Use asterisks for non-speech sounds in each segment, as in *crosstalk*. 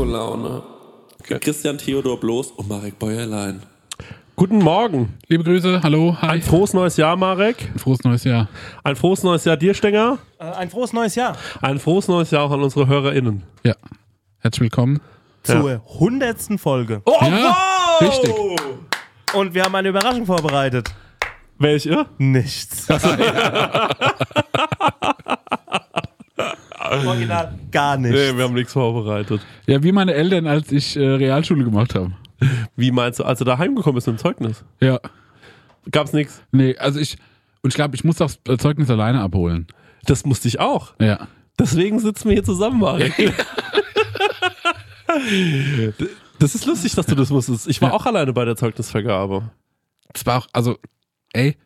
Disco-Laune. Christian Theodor Bloß und Marek Bäuerlein. Guten Morgen. Liebe Grüße, hallo, hi. Ein frohes neues Jahr, Marek. Frohes neues Jahr. Ein frohes neues Jahr dir, Stenger. Äh, Ein frohes neues Jahr Ein frohes neues Jahr auch an unsere HörerInnen. Ja. Herzlich willkommen. zur hundertsten Folge. Oh, Ja, wow! richtig. Und wir haben eine Überraschung vorbereitet. Welche? Nichts. *laughs* *laughs* Original gar nichts. Nee, wir haben nichts vorbereitet. Ja, wie meine Eltern, als ich äh, Realschule gemacht habe. Wie meinst du, als du da heimgekommen bist mit dem Zeugnis? Ja. Gab's nichts? Nee, also ich, und ich glaube, ich muss das äh, Zeugnis alleine abholen. Das musste ich auch. Ja. Deswegen sitzen wir hier zusammen, Marek. *laughs* das ist lustig, dass du das musstest. Ich war Ja. auch alleine bei der Zeugnisvergabe. Das war auch, also, ey,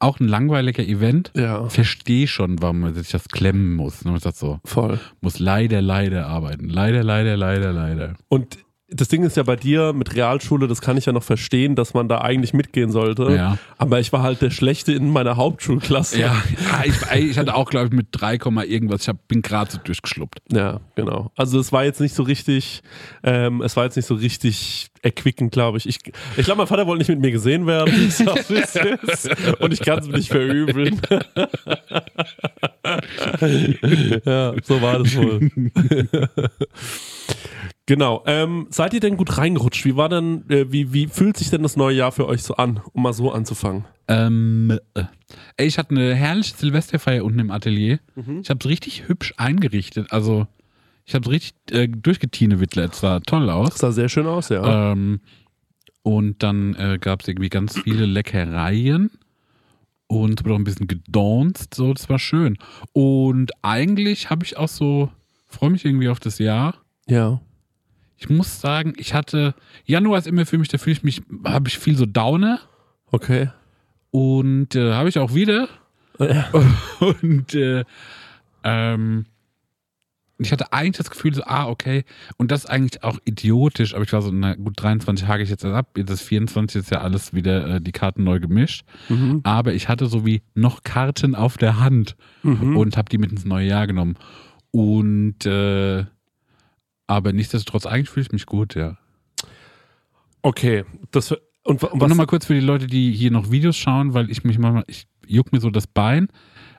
auch ein langweiliger Event. Ja. Verstehe schon, warum man sich das klemmen muss. Ne? Man sagt so, Voll. muss leider, leider arbeiten. Leider, leider, leider, leider. Und das Ding ist ja bei dir mit Realschule, das kann ich ja noch verstehen, dass man da eigentlich mitgehen sollte. Ja. Aber ich war halt der Schlechte in meiner Hauptschulklasse. Ja, *laughs* ich, ich hatte auch, glaube ich, mit 3, Komma irgendwas, ich hab, bin gerade so durchgeschluppt. Ja, genau. Also es war jetzt nicht so richtig, ähm, es war jetzt nicht so richtig erquickend, glaube ich. Ich, ich glaube, mein Vater wollte nicht mit mir gesehen werden. *laughs* Ich sag. Und ich kann es nicht verübeln. *laughs* ja, so war das wohl. Genau. Ähm, seid ihr denn gut reingerutscht? Wie war denn, äh, wie, wie fühlt sich denn das neue Jahr für euch so an, um mal so anzufangen? Ähm, äh, ey, ich hatte eine herrliche Silvesterfeier unten im Atelier. Ich habe es richtig hübsch eingerichtet. Also, ich habe es richtig äh, durchgetinewittelt. Es sah toll aus. Das sah sehr schön aus, ja. Ähm, und dann äh, gab es irgendwie ganz viele Leckereien. Und es wurde auch ein bisschen gedonst. So, das war schön. Und eigentlich habe ich auch so, freue mich irgendwie auf das Jahr. ja. Ich muss sagen, ich hatte, Januar ist immer für mich, da fühle ich mich, habe ich viel so Downer. Okay. Und äh, habe ich auch wieder. Ja. *laughs* Und äh, ähm, ich hatte eigentlich das Gefühl, so, ah, okay, und das ist eigentlich auch idiotisch, aber ich war so, na gut, 23 hake ich jetzt ab, jetzt ist 24, ist ja alles wieder äh, die Karten neu gemischt. Mhm. Aber ich hatte so wie noch Karten auf der Hand Mhm. und habe die mit ins neue Jahr genommen. Und äh, aber nichtsdestotrotz, eigentlich fühle ich mich gut, ja. Okay. Das, und, und Und nochmal kurz für die Leute, die hier noch Videos schauen, weil ich mich manchmal, ich juck mir so das Bein.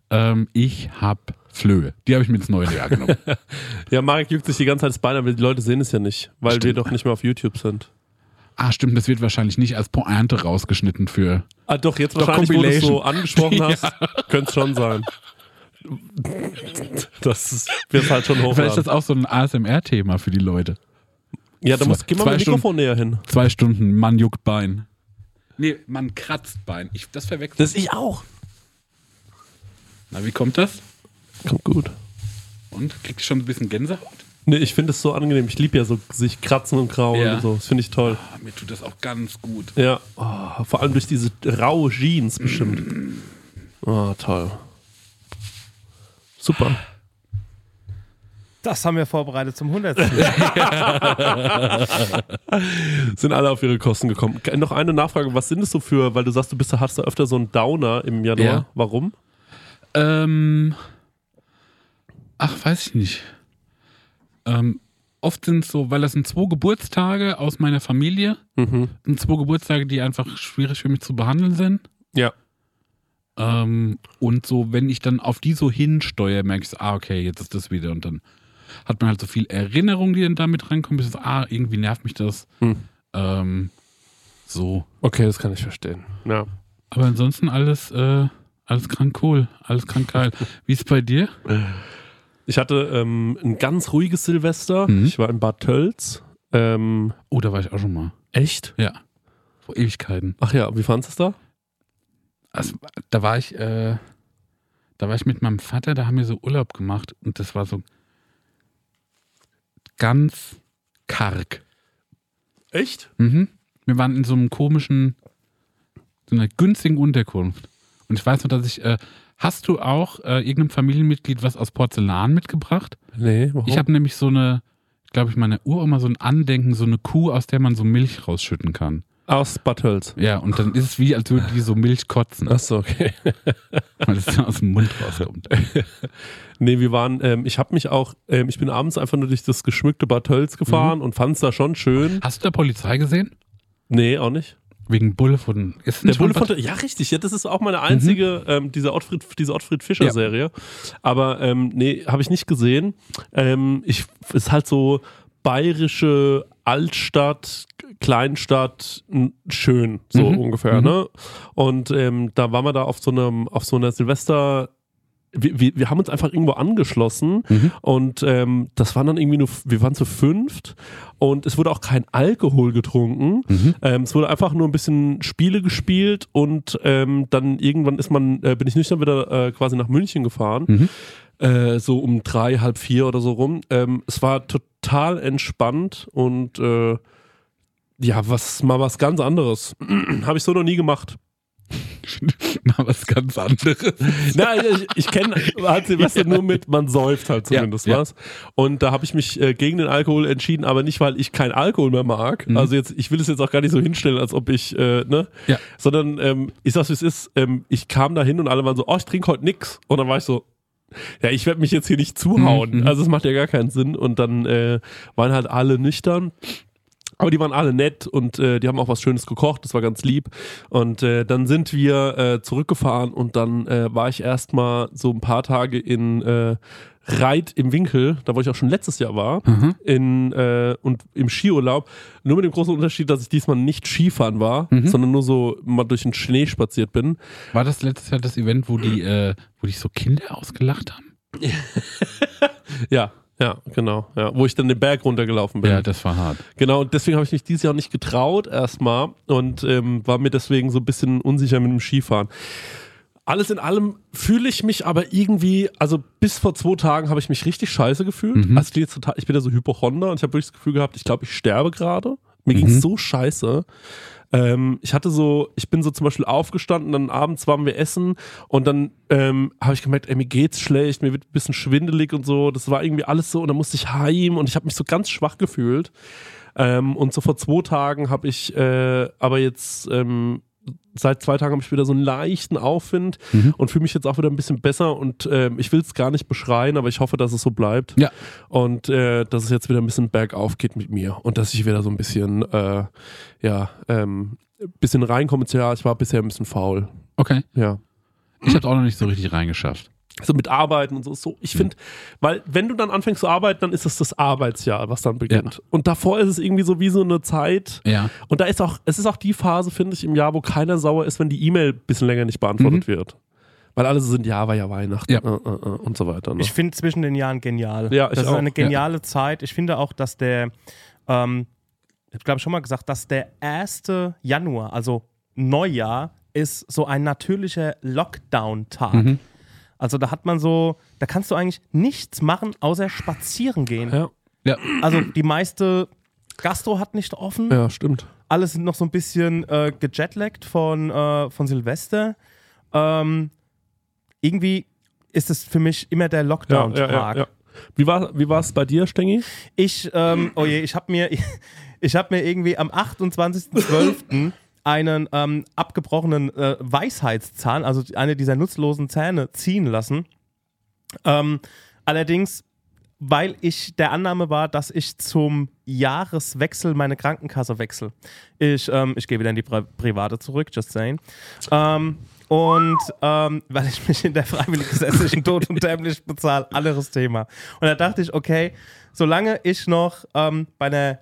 Ähm, ich hab Flöhe. Die habe ich mir ins neue Jahr genommen. *laughs* Ja, Marek juckt sich die ganze Zeit das Bein, aber die Leute sehen es ja nicht, weil wir Stimmt. doch nicht mehr auf YouTube sind. ah, stimmt, das wird wahrscheinlich nicht als Pointe rausgeschnitten für. Ah, doch, jetzt Doch, wahrscheinlich, wo du es so angesprochen *laughs* hast, könnte es schon sein. Das ist, wird halt schon Vielleicht ist das auch so ein ASMR-Thema für die Leute. Ja, da musst, geh mal mit dem Mikrofon näher hin. Zwei Stunden, man juckt Bein. Nee, man kratzt Bein. Ich, das verwechselt. Das ich auch. Na, wie kommt das? Kommt gut. Und? Kriegst du schon ein bisschen Gänsehaut? Nee, ich finde es so angenehm. Ich liebe ja so sich kratzen und grauen Ja. und so. Das finde ich toll. Ah, mir tut das auch ganz gut. Ja, oh, vor allem durch diese raue Jeans bestimmt. Oh, toll. Super. Das haben wir vorbereitet zum hundertsten. *laughs* Sind alle auf ihre Kosten gekommen. Ge- Noch eine Nachfrage, was sind es so für, weil du sagst, du bist, hast da öfter so einen Downer im Januar. Ja. Warum? Ähm, ach, weiß ich nicht. Ähm, oft sind es so, weil das sind zwei Geburtstage aus meiner Familie. Mhm. sind zwei Geburtstage, die einfach schwierig für mich zu behandeln sind. Ja. Ähm, und so, wenn ich dann auf die so hinsteuere, merke ich ah, okay, jetzt ist das wieder. Und dann hat man halt so viel Erinnerung, die dann damit reinkommen. Bis so, ah, irgendwie nervt mich das. Hm. Ähm, so. Okay, das kann ich verstehen. Ja. Aber ansonsten alles, äh, alles krank cool, alles krank geil. *laughs* Wie ist es bei dir? Ich hatte ähm, ein ganz ruhiges Silvester. Mhm. Ich war in Bad Tölz. Ähm, Oh, da war ich auch schon mal. echt? Ja. Vor Ewigkeiten. Ach ja, wie fandest du es da? Also, da war ich, äh, da war ich mit meinem Vater, da haben wir so Urlaub gemacht und das war so ganz karg. Echt? Mhm. Wir waren in so einem komischen, so einer günstigen Unterkunft. Und ich weiß noch, dass ich, äh, hast du auch äh, irgendeinem Familienmitglied was aus Porzellan mitgebracht? Nee, warum? Ich habe nämlich so eine, glaube ich, meiner Uroma so ein Andenken, so eine Kuh, aus der man so Milch rausschütten kann. Aus Bad Hölz. Ja, und dann ist es wie, als würde die so Milch kotzen, Achso, okay. *laughs* weil es dann aus dem Mund rauskommt. *laughs* Nee, wir waren, ähm, ich habe mich auch, ähm, ich bin abends einfach nur durch das geschmückte Bad Hölz gefahren und fand es da schon schön. Hast du da Polizei gesehen? Nee, auch nicht. Wegen Bulle von. Ist Der nicht Bulle von von der, ja, richtig. Ja, das ist auch meine einzige, ähm, diese Ottfried, diese Ottfried Fischer Ja. Serie. Aber ähm, nee, habe ich nicht gesehen. Ähm, ich ist halt so bayerische Altstadt, Kleinstadt, schön, so Mhm. ungefähr, Mhm. ne? Und ähm, da waren wir da auf so einem, auf so einer Silvester. Wir, wir, wir haben uns einfach irgendwo angeschlossen Mhm. und ähm, das waren dann irgendwie nur, wir waren zu fünft und es wurde auch kein Alkohol getrunken. Mhm. Ähm, es wurde einfach nur ein bisschen Spiele gespielt und ähm, dann irgendwann ist man, äh, bin ich nüchtern wieder äh, quasi nach München gefahren. Mhm. Äh, so um drei, halb vier oder so rum. Ähm, es war total entspannt und äh, ja, was mal was ganz anderes. *clears throat* Habe ich so noch nie gemacht. *laughs* Mal was ganz anderes. *laughs* Nein, ich, ich kenne halt Silvester nur mit, man säuft halt zumindest Ja, ja. was. Und da habe ich mich äh, gegen den Alkohol entschieden, aber nicht, weil ich keinen Alkohol mehr mag. Mhm. Also jetzt, ich will es jetzt auch gar nicht so hinstellen, als ob ich, äh, ne? Ja. Sondern ähm, ich sag's wie es ist, ähm, ich kam da hin und alle waren so, oh, ich trinke heute nix. Und dann war ich so, ja, ich werde mich jetzt hier nicht zuhauen. Mhm. Also es macht ja gar keinen Sinn. Und dann äh, waren halt alle nüchtern. Aber die waren alle nett und äh, die haben auch was Schönes gekocht, das war ganz lieb. Und äh, dann sind wir äh, zurückgefahren und dann äh, war ich erstmal so ein paar Tage in äh, Reit im Winkel, da wo ich auch schon letztes Jahr war, Mhm. in, äh, und im Skiurlaub. Nur mit dem großen Unterschied, dass ich diesmal nicht Skifahren war, Mhm. sondern nur so mal durch den Schnee spaziert bin. War das letztes Jahr das Event, wo die, äh, wo dich so Kinder ausgelacht haben? *laughs* Ja, ja, genau. Ja, wo ich dann den Berg runtergelaufen bin. Ja, das war hart. Genau, und deswegen habe ich mich dieses Jahr nicht getraut erstmal und ähm, war mir deswegen so ein bisschen unsicher mit dem Skifahren. Alles in allem fühle ich mich aber irgendwie, also bis vor zwei Tagen habe ich mich richtig scheiße gefühlt. Mhm. Also jetzt total, ich bin ja so Hypochonder und ich habe wirklich das Gefühl gehabt, ich glaube, ich sterbe gerade. Mir ging Mhm. es so scheiße. Ähm, ich hatte so, ich bin so zum Beispiel aufgestanden, dann abends waren wir essen und dann ähm, habe ich gemerkt, ey, mir geht's schlecht, mir wird ein bisschen schwindelig und so. Das war irgendwie alles so und dann musste ich heim und ich habe mich so ganz schwach gefühlt. Ähm, und so vor zwei Tagen habe ich äh, aber jetzt, ähm, seit zwei Tagen habe ich wieder so einen leichten Aufwind Mhm. und fühle mich jetzt auch wieder ein bisschen besser und ähm, ich will es gar nicht beschreien, aber ich hoffe, dass es so bleibt. Ja. Und äh, dass es jetzt wieder ein bisschen bergauf geht mit mir und dass ich wieder so ein bisschen, äh, ja, ähm, bisschen reinkomme. Ja, ich war bisher ein bisschen faul. Okay. Ja. Ich habe auch noch nicht so richtig reingeschafft. So mit Arbeiten und so. so. Ich finde, weil wenn du dann anfängst zu arbeiten, dann ist es das Arbeitsjahr, was dann beginnt. Und davor ist es irgendwie so wie so eine Zeit. Ja. Und da ist auch, es ist auch die Phase, finde ich, im Jahr, wo keiner sauer ist, wenn die E-Mail ein bisschen länger nicht beantwortet wird. Weil alle so sind, ja, war ja Weihnachten Ja. äh, äh, äh, und so weiter. Ne? Ich finde zwischen den Jahren genial. Ja, ich das ist auch, eine ja. geniale Zeit. Ich finde auch, dass der, ähm, ich habe glaube schon mal gesagt, dass der 1. Januar, also Neujahr, ist so ein natürlicher Lockdown-Tag. Mhm. Also da hat man so, da kannst du eigentlich nichts machen, außer spazieren gehen. ja, Ja. Also die meiste Gastro hat nicht offen. ja, stimmt. Alle sind noch so ein bisschen äh, gejetlaggt von, äh, von Silvester. Ähm, irgendwie ist es für mich immer der Lockdown-Tag. ja, ja. Wie war wie es bei dir, Stengi? Ich, ähm, oh je, ich habe mir, *laughs* ich habe mir irgendwie am 28.12. einen ähm, abgebrochenen äh, Weisheitszahn, also eine dieser nutzlosen Zähne, ziehen lassen. Ähm, allerdings, weil ich der Annahme war, dass ich zum Jahreswechsel meine Krankenkasse wechsle. Ich, ähm, ich gehe wieder in die Pri private zurück, just saying. Ähm, und ähm, *laughs* weil ich mich in der freiwillig-gesetzlichen Tod und dämlich bezahle, *laughs* anderes Thema. Und da dachte ich, okay, solange ich noch ähm, bei einer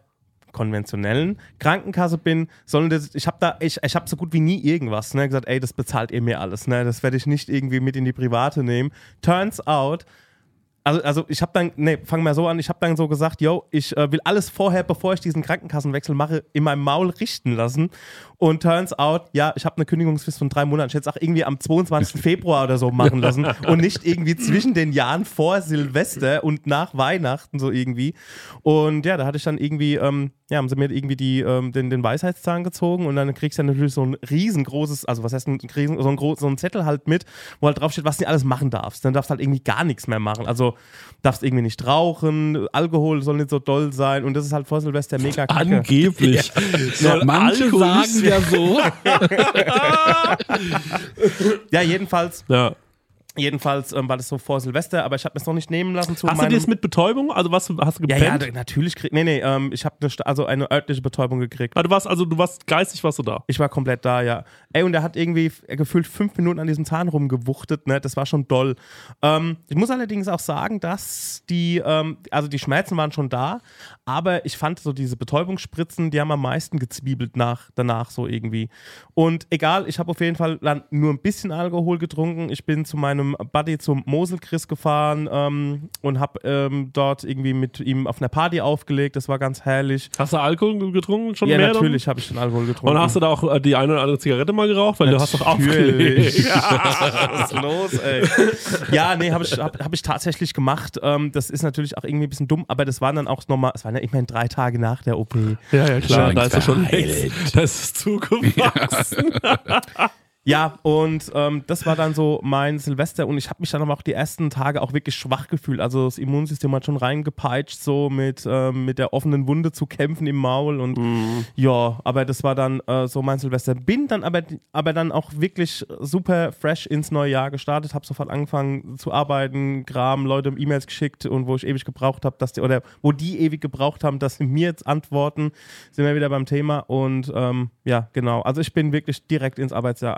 konventionellen Krankenkasse bin, sollen das, ich habe da, ich, ich habe so gut wie nie irgendwas, ne, gesagt, ey, das bezahlt ihr mir alles, ne, das werde ich nicht irgendwie mit in die private nehmen. Turns out, also, also ich habe dann, nee, fang mal so an, ich habe dann so gesagt, yo, ich äh, will alles vorher, bevor ich diesen Krankenkassenwechsel mache, in meinem Maul richten lassen. Und turns out, ja, ich habe eine Kündigungsfrist von drei Monaten. Ich hätte es auch irgendwie am 22. *laughs* Februar oder so machen lassen und nicht irgendwie zwischen den Jahren vor Silvester und nach Weihnachten so irgendwie. Und ja, da hatte ich dann irgendwie ähm, ja, haben sie mir irgendwie die, ähm, den, den Weisheitszahn gezogen und dann kriegst du natürlich so ein riesengroßes, also was heißt ein riesen, so, ein so ein Zettel halt mit, wo halt draufsteht, was du alles machen darfst. Dann darfst du halt irgendwie gar nichts mehr machen. Also darfst irgendwie nicht rauchen, Alkohol soll nicht so doll sein und das ist halt vor Silvester mega kacke. Angeblich. *laughs* Soll Manche Alkohol sagen ja so. *laughs* Ja, jedenfalls, Ja. Jedenfalls ähm, war das so vor Silvester, aber ich habe es noch nicht nehmen lassen zu Hast du das mit Betäubung? Also was hast du ja, gepennt? ja, da- natürlich krieg, nee, nee, ähm, ich habe eine, also eine örtliche Betäubung gekriegt. Ah, du warst also du warst geistig warst du da. Ich war komplett da, ja. Ey, und er hat irgendwie gefühlt fünf Minuten an diesem Zahn rumgewuchtet, ne? Das war schon doll. Ähm, ich muss allerdings auch sagen, dass die, ähm, also die Schmerzen waren schon da, aber ich fand so diese Betäubungsspritzen, die haben am meisten gezwiebelt nach, danach so irgendwie. Und egal, ich habe auf jeden Fall nur ein bisschen Alkohol getrunken. Ich bin zu meinem Buddy zum Moselchris gefahren ähm, und habe ähm, dort irgendwie mit ihm auf einer Party aufgelegt. Das war ganz herrlich. Hast du Alkohol getrunken schon Ja, mehr? natürlich habe ich schon Alkohol getrunken. Und hast du da auch äh, die eine oder andere Zigarette mal geraucht? Weil du hast doch aufgelegt. *laughs* *laughs* Was ist los, ey? Ja, nee, habe ich, hab, hab ich tatsächlich gemacht. Ähm, das ist natürlich auch irgendwie ein bisschen dumm, aber das waren dann auch nochmal, es waren ja immerhin drei Tage nach der OP. Ja, ja, klar, Schon da ist er schon längst. *laughs* Das ist zugewachsen. Ja, und ähm, das war dann so mein Silvester und ich habe mich dann aber auch die ersten Tage auch wirklich schwach gefühlt. Also das Immunsystem hat schon reingepeitscht, so mit, ähm, mit der offenen Wunde zu kämpfen im Maul und ja, aber das war dann äh, so mein Silvester. Bin dann aber, aber dann auch wirklich super fresh ins neue Jahr gestartet, habe sofort angefangen zu arbeiten, Gram, Leute E-Mails geschickt und wo ich ewig gebraucht habe, dass die, oder wo die ewig gebraucht haben, dass sie mir jetzt antworten, sind wir wieder beim Thema und ähm, ja, genau. Also ich bin wirklich direkt ins Arbeitsjahr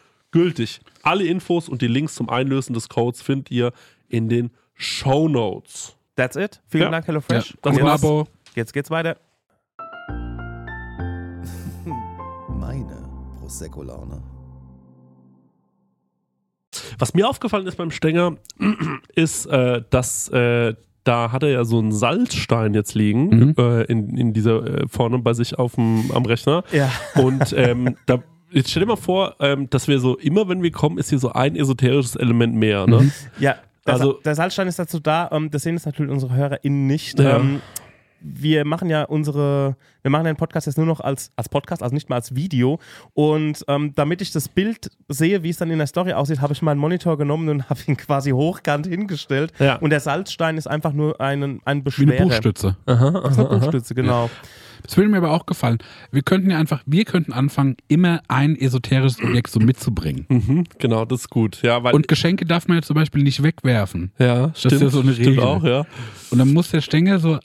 gültig. Alle Infos und die Links zum Einlösen des Codes findet ihr in den Show Notes. That's it. Vielen Ja. Dank, HelloFresh. Das Und war's. jetzt, Abo. jetzt geht's weiter. *laughs* Meine Prosecco-Laune. Was mir aufgefallen ist beim Stenger, *clears throat* ist, äh, dass äh, da hat er ja so einen Salzstein jetzt liegen, Mhm. äh, in, in dieser äh, vorne bei sich auf dem, am Rechner. Ja. Und ähm, *laughs* da, jetzt stell dir mal vor, ähm, dass wir so, immer wenn wir kommen, ist hier so ein esoterisches Element mehr. Ne? Mhm. Ja, der, Also- also, der Salzstein ist dazu da, ähm, das sehen jetzt natürlich unsere HörerInnen nicht. Ja. Ähm, wir machen ja unsere, wir machen den Podcast jetzt nur noch als, als Podcast, also nicht mal als Video. Und ähm, damit ich das Bild sehe, wie es dann in der Story aussieht, habe ich meinen Monitor genommen und *laughs* habe ihn quasi hochkant hingestellt. Ja. Und der Salzstein ist einfach nur ein, ein Wie eine. Buchstütze. Aha, Das ist eine Buchstütze, genau. Das würde mir aber auch gefallen. Wir könnten ja einfach, wir könnten anfangen, immer ein esoterisches Objekt so mitzubringen. Mhm, genau, das ist gut. Ja, weil, Und Geschenke darf man ja zum Beispiel nicht wegwerfen. ja, ist ja so eine stimmt Regel. auch, ja. Und dann muss der Stängel so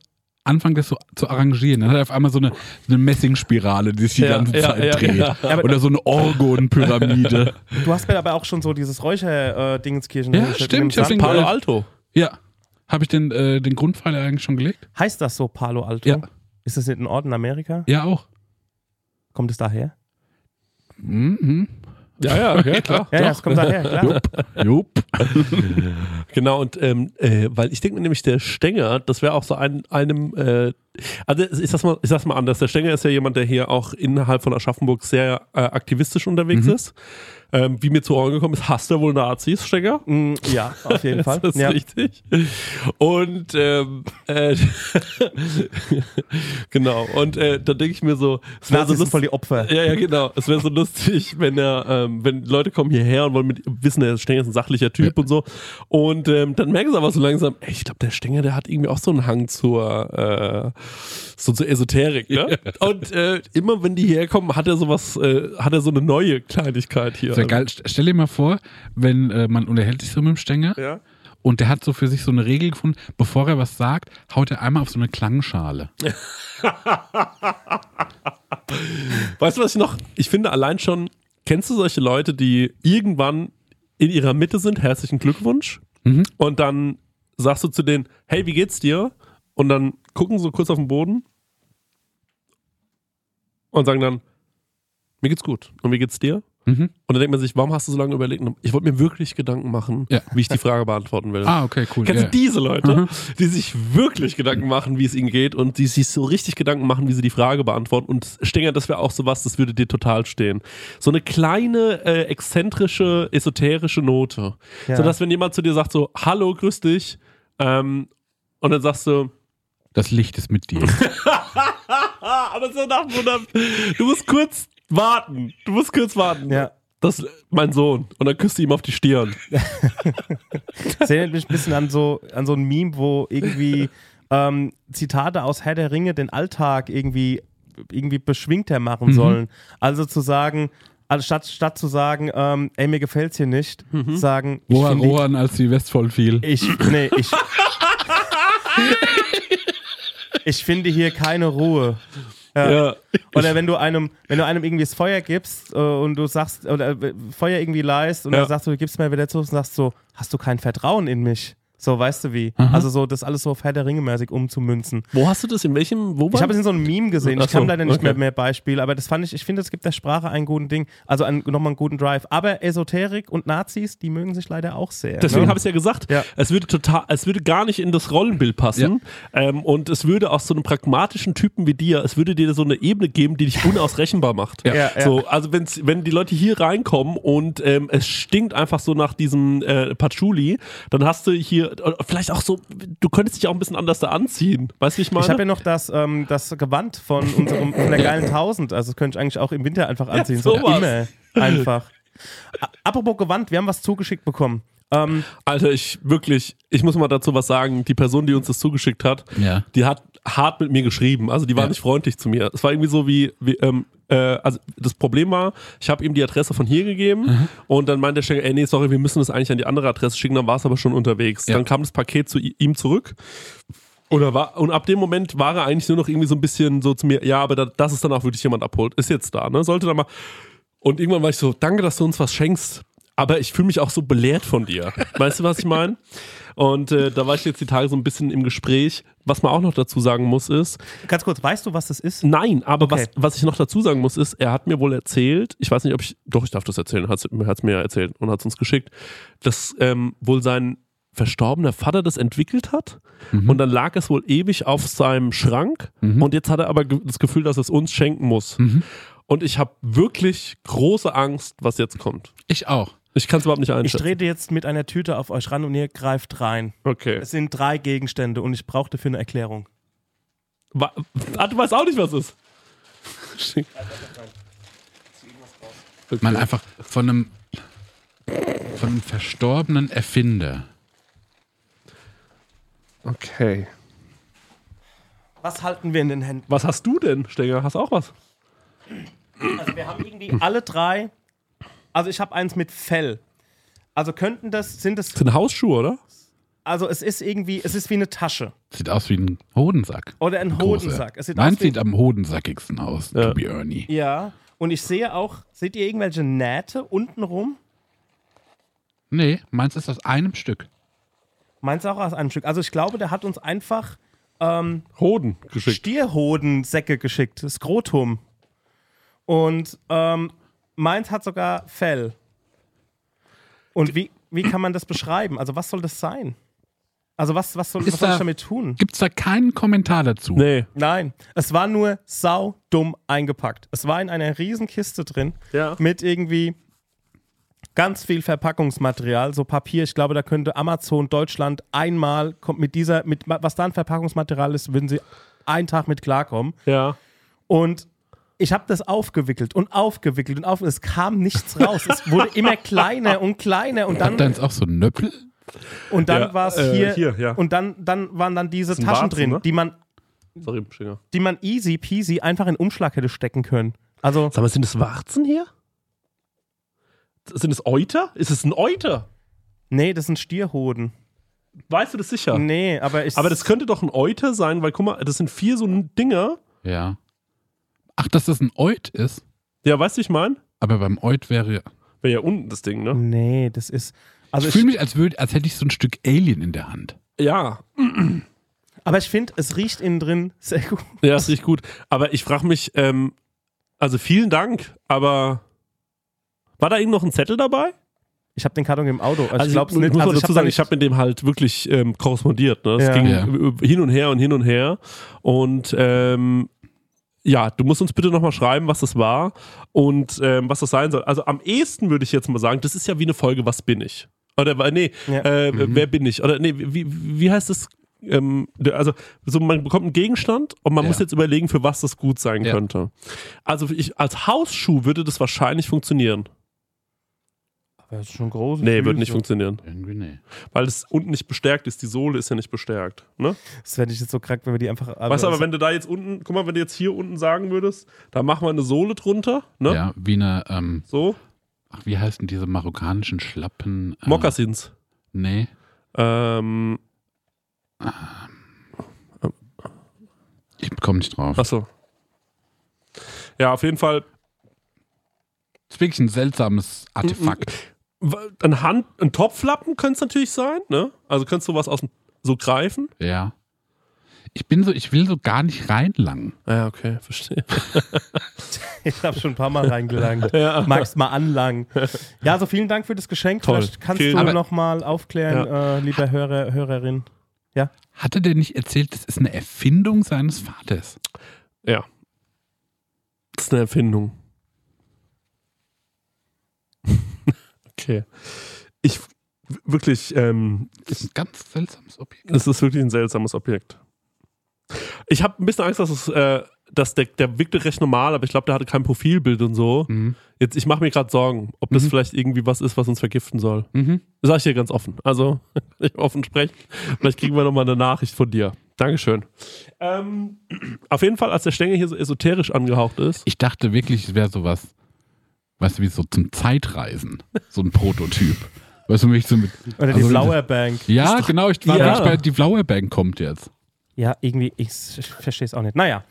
anfangen, das so zu arrangieren. Dann hat er auf einmal so eine, so eine Messingspirale, die sich die Ja, ganze ja, Zeit ja, dreht. Oder so eine Orgonpyramide. *laughs* Du hast mir aber auch schon so dieses Räucher-Dingenskirchen. Ja, stimmt, ich hab den Palo Äh, Alto. ja. Habe ich den, äh, den Grundpfeiler eigentlich schon gelegt? Heißt das so Palo Alto? Ja. Ist das nicht ein Ort in Amerika? Ja, auch. Kommt es daher? Mhm. Ja, ja, *laughs* ja, klar. Ja, ja, es kommt daher, klar. Jupp. *laughs* Genau, und ähm, äh, weil ich denke mir nämlich, der Stenger, das wäre auch so ein, einem, äh, also ich sag's, mal, ich sag's mal anders, der Stenger ist ja jemand, der hier auch innerhalb von Aschaffenburg sehr äh, aktivistisch unterwegs ist. Ähm, wie mir zu Ohren gekommen ist, hasst er wohl Nazis, Stenger? Mm, ja, auf jeden *laughs* Fall. Das ist ja. richtig. Und ähm, äh, *laughs* genau, und äh, da denke ich mir so, es wäre so sind voll lustig. die Opfer. Ja, ja, genau. Es wäre so lustig, wenn er, ähm, wenn Leute kommen hierher und wollen mit, wissen, der Stenger ist ein sachlicher Typ und so. Und ähm, dann merken sie aber so langsam, ey, ich glaube, der Stenger, der hat irgendwie auch so einen Hang zur, äh, so zur Esoterik, ne? Und äh, immer wenn die hierher kommen, hat er sowas, äh, hat er so eine neue Kleinigkeit hier. Sehr geil. St- Stell dir mal vor, wenn äh, man unterhält sich so mit dem Stänger Ja. und der hat so für sich so eine Regel gefunden, bevor er was sagt, haut er einmal auf so eine Klangschale. *laughs* Weißt du, was ich noch, ich finde allein schon, kennst du solche Leute, die irgendwann in ihrer Mitte sind, herzlichen Glückwunsch, Mhm. und dann sagst du zu denen, hey, wie geht's dir? Und dann gucken sie kurz auf den Boden und sagen dann, mir geht's gut. Und wie geht's dir? Mhm. Und dann denkt man sich, warum hast du so lange überlegt? Ich wollte mir wirklich Gedanken machen, Ja. wie ich die Frage beantworten will. Ah, okay, cool. Kennst du diese Leute, Mhm. die sich wirklich Gedanken machen, wie es ihnen geht und die sich so richtig Gedanken machen, wie sie die Frage beantworten? Und Stenger, das wäre auch sowas, das würde dir total stehen. So eine kleine, äh, exzentrische, esoterische Note. Ja. Sodass, wenn jemand zu dir sagt so, hallo, grüß dich, ähm, und dann sagst du, Das Licht ist mit dir. *laughs* aber so nach einer, du musst kurz warten, du musst kurz warten. Ja. Das ist mein Sohn. Und dann küsst du ihm auf die Stirn. *laughs* Das erinnert mich ein bisschen an so, an so ein Meme, wo irgendwie ähm, Zitate aus Herr der Ringe den Alltag irgendwie, irgendwie beschwingter machen Mhm. sollen. Also zu sagen, also statt, statt zu sagen, ähm, ey, mir gefällt's hier nicht, sagen, war find die- Rohan, als die Westfold fiel? ich, nee, ich, *laughs* ich finde hier keine Ruhe. Ja. Ja. Oder wenn du einem, wenn du einem irgendwie das Feuer gibst äh, und du sagst, oder äh, Feuer irgendwie leist und Ja. dann sagst du, du gibst mir wieder zu und sagst so, hast du kein Vertrauen in mich? So, weißt du wie? Also so, das alles so auf Herr der Ringe mäßig umzumünzen. Wo hast du das? In welchem? Wo Ich habe es in so einem Meme gesehen. Ach Ich kann leider nicht okay. mehr mehr Beispiele, aber das fand ich, ich finde, es gibt der Sprache einen guten Ding, also einen, nochmal einen guten Drive. Aber Esoterik und Nazis, die mögen sich leider auch sehr. Deswegen ne? habe ich ja gesagt, Ja. es würde total, es würde gar nicht in das Rollenbild passen. Ähm, und es würde aus so einem pragmatischen Typen wie dir, es würde dir so eine Ebene geben, die dich unausrechenbar macht. Ja. Ja, ja. So, also wenn's, wenn die Leute hier reinkommen und ähm, es stinkt einfach so nach diesem äh, Patchouli, dann hast du hier oder vielleicht auch so, du könntest dich auch ein bisschen anders da anziehen. Weißt du, wie ich meine? Ich habe ja noch das, ähm, das Gewand von unserem von der geilen 1000. Also das könnte ich eigentlich auch im Winter einfach anziehen. so sowas. immer. Einfach. Apropos Gewand, wir haben was zugeschickt bekommen. Ähm, Alter, ich wirklich, ich muss mal dazu was sagen. Die Person, die uns das zugeschickt hat, Ja. die hat hart mit mir geschrieben. Also die war Ja. nicht freundlich zu mir. Es war irgendwie so wie, wie ähm, äh, also das Problem war, ich habe ihm die Adresse von hier gegeben und dann meinte der Schenker, ey, nee, sorry, wir müssen das eigentlich an die andere Adresse schicken, dann war es aber schon unterwegs. Ja. Dann kam das Paket zu ihm zurück. Oder war, und ab dem Moment war er eigentlich nur noch irgendwie so ein bisschen so zu mir, ja, aber da, das ist dann auch wirklich jemand abholt. Ist jetzt da, ne? Sollte da mal. Und irgendwann war ich so, danke, dass du uns was schenkst. Aber ich fühle mich auch so belehrt von dir. Weißt du, was ich meine? Und äh, da war ich jetzt die Tage so ein bisschen im Gespräch. Was man auch noch dazu sagen muss, ist, Ganz kurz, weißt du, was das ist? Nein, aber Okay. was, was ich noch dazu sagen muss, ist, er hat mir wohl erzählt, ich weiß nicht, ob ich, doch, ich darf das erzählen, hat es mir erzählt und hat es uns geschickt, dass ähm, wohl sein verstorbener Vater das entwickelt hat und dann lag es wohl ewig auf seinem Schrank und jetzt hat er aber das Gefühl, dass es uns schenken muss. Und ich habe wirklich große Angst, was jetzt kommt. Ich auch. Ich kann es überhaupt nicht Ich einschätzen. trete jetzt mit einer Tüte auf euch ran und ihr greift rein. Okay. Es sind drei Gegenstände und ich brauche dafür eine Erklärung. Wa ah, du weißt auch nicht, was es ist. Man einfach von einem, von einem verstorbenen Erfinder. Okay. Was halten wir in den Händen? Was hast du denn, Stenger? Hast du auch was? Also wir haben irgendwie alle drei. Also ich habe eins mit Fell. Also könnten das, sind das, Das sind Hausschuhe, oder? also es ist irgendwie, es ist wie eine Tasche. Sieht aus wie ein Hodensack. Oder ein. Hodensack. Es sieht Nein, sieht am hodensackigsten aus, Ja. to be Ernie. Ja. Und ich sehe auch, seht ihr irgendwelche Nähte unten rum? Nee, meins ist aus einem Stück. Meins auch aus einem Stück. Also ich glaube, der hat uns einfach ähm, Hoden geschickt. Stierhodensäcke geschickt. Skrotum. Und ähm, meins hat sogar Fell. Und wie, wie kann man das beschreiben? Also was soll das sein? Also was, was, soll, was soll ich da- damit tun? Gibt's da keinen Kommentar dazu? Nee. Nein, es war nur sau dumm eingepackt. Es war in einer Riesenkiste drin Ja. mit irgendwie ganz viel Verpackungsmaterial, so Papier. Ich glaube, da könnte Amazon Deutschland einmal kommt mit dieser, mit was da an Verpackungsmaterial ist, würden sie einen Tag mit klarkommen. Ja. Und ich habe das aufgewickelt und aufgewickelt und auf. Es kam nichts raus. es wurde immer kleiner und kleiner und ihr dann jetzt auch so einen Nöppel? und dann Ja, war es äh, hier, hier, ja. und dann dann waren dann diese ist ein Taschen Warzen, drin, ne? die man Sorry, die man easy peasy einfach in Umschlag hätte stecken können. Also Sag mal, sind das Warzen hier? Sind es Euter? Ist es ein Euter? nee, das sind Stierhoden. Weißt du das sicher? Nee, aber ich Aber das könnte doch ein Euter sein, weil guck mal, das sind vier so Dinger. Ja. Ach, dass das ein Eut ist? Ja, weißt du, wie ich meine? Aber beim Eut wäre. Wäre ja unten das Ding, ne? Nee, das ist also ich ich, fühle mich, als, würd, als hätte ich so ein Stück Alien in der Hand. Ja. aber ich finde, es riecht innen drin sehr gut. Ja, ist richtig gut. Aber ich frage mich, ähm, also vielen Dank, aber war da eben noch ein Zettel dabei? Ich habe den Karton im Auto. Also, ich glaube es muss nicht. man Also ich dazu hab sagen, ich habe mit dem halt wirklich ähm, korrespondiert. Ne? Es Ja. ging Ja. hin und her und hin und her. Und ähm, ja, du musst uns bitte nochmal schreiben, was das war und ähm, was das sein soll. Also am ehesten würde ich jetzt mal sagen, das ist ja wie eine Folge, was bin ich? Oder äh, nee, Ja. äh, wer bin ich? Oder nee, wie, wie heißt das? Ähm, also so man bekommt einen Gegenstand und man Ja. muss jetzt überlegen, für was das gut sein Ja. könnte. Also ich, als Hausschuh würde das wahrscheinlich funktionieren. Aber das ist schon groß. Nee, würde nicht funktionieren. Irgendwie nee. Weil es unten nicht bestärkt ist, die Sohle ist ja nicht bestärkt. Ne? Das werde ich jetzt so krank, wenn wir die einfach. weißt du, aber wenn du da jetzt unten, guck mal, wenn du jetzt hier unten sagen würdest, da machen wir eine Sohle drunter, ne? Ja, wie eine, ähm, So, ach, wie heißen diese marokkanischen Schlappen? Äh, Mokassins. Nee. Ähm, Ich komme nicht drauf. achso. Ja, auf jeden Fall Das ist wirklich ein seltsames Artefakt. Ein Hand, ein Topflappen könnte es natürlich sein, ne? Also könntest du was aus dem, so greifen? Ja. Ich bin so, ich will so gar nicht reinlangen. Ja, okay, verstehe. *laughs* Ich habe schon ein paar Mal reingelangt. Ja. Magst mal anlangen. Ja, so vielen Dank für das Geschenk. Toll. Vielleicht kannst Vielen du nochmal aufklären, äh, lieber Hörer, Hörerin. Hatte der nicht erzählt, das ist eine Erfindung seines Vaters? Ja. Das ist eine Erfindung. Okay. Ich wirklich, ähm, Das ist ein ganz seltsames Objekt. Es ist wirklich ein seltsames Objekt. Ich habe ein bisschen Angst, dass es, äh, dass der, der wirkte recht normal, aber ich glaube, der hatte kein Profilbild und so. Mhm. Jetzt, ich mache mir gerade Sorgen, ob das Mhm. vielleicht irgendwie was ist, was uns vergiften soll. Mhm. Das sage ich dir ganz offen. Also, *laughs* ich offen sprechen. Vielleicht kriegen wir nochmal eine Nachricht von dir. Dankeschön. Ähm, auf jeden Fall, als der Stängel hier so esoterisch angehaucht ist. Ich dachte wirklich, es wäre sowas, weißt du, wie so zum Zeitreisen. So ein Prototyp. Weißt du, mich so mit. Oder die also- Flower Bank. Ja, genau, ich war Ja. wirklich bei, die Flower Bank kommt jetzt. Ja, irgendwie, ich verstehe es auch nicht. Naja.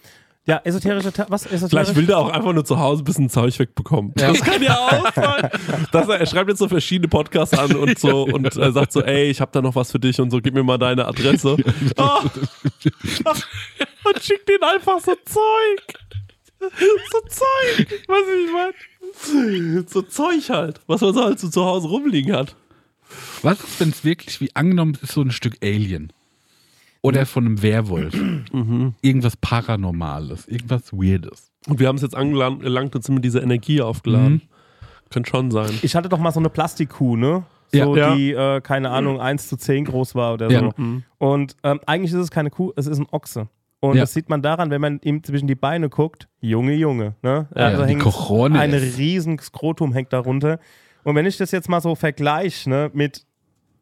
Ja, esoterische, was esoterisch? Vielleicht will der auch einfach nur zu Hause ein bisschen Zeug wegbekommen. Das kann ja auch sein. Dass er, er schreibt jetzt so verschiedene Podcasts an und so und äh, sagt so, ey, ich habe da noch was für dich und so, gib mir mal deine Adresse. Oh. *laughs* *laughs* und schickt ihn einfach so Zeug. So Zeug. Was ich meine. So Zeug halt, was man so halt so zu Hause rumliegen hat. Was ist, wenn es wirklich, wie angenommen, ist so ein Stück Alien? Oder von einem Werwolf. Irgendwas Paranormales, irgendwas Weirdes. Und wir haben es jetzt angelangt und sind mit dieser Energie aufgeladen. Mhm. Könnte schon sein. Ich hatte doch mal so eine Plastikkuh, ne? Ja. So, Ja. die, äh, keine Ahnung, 1 zu 10 groß war oder Ja. so. Und ähm, eigentlich ist es keine Kuh, es ist ein Ochse. Und Ja. das sieht man daran, wenn man ihm zwischen die Beine guckt, Junge, Junge. Ne? Ja, die hängt Cojones. ein riesen Skrotum hängt darunter. Und wenn ich das jetzt mal so vergleiche ne, mit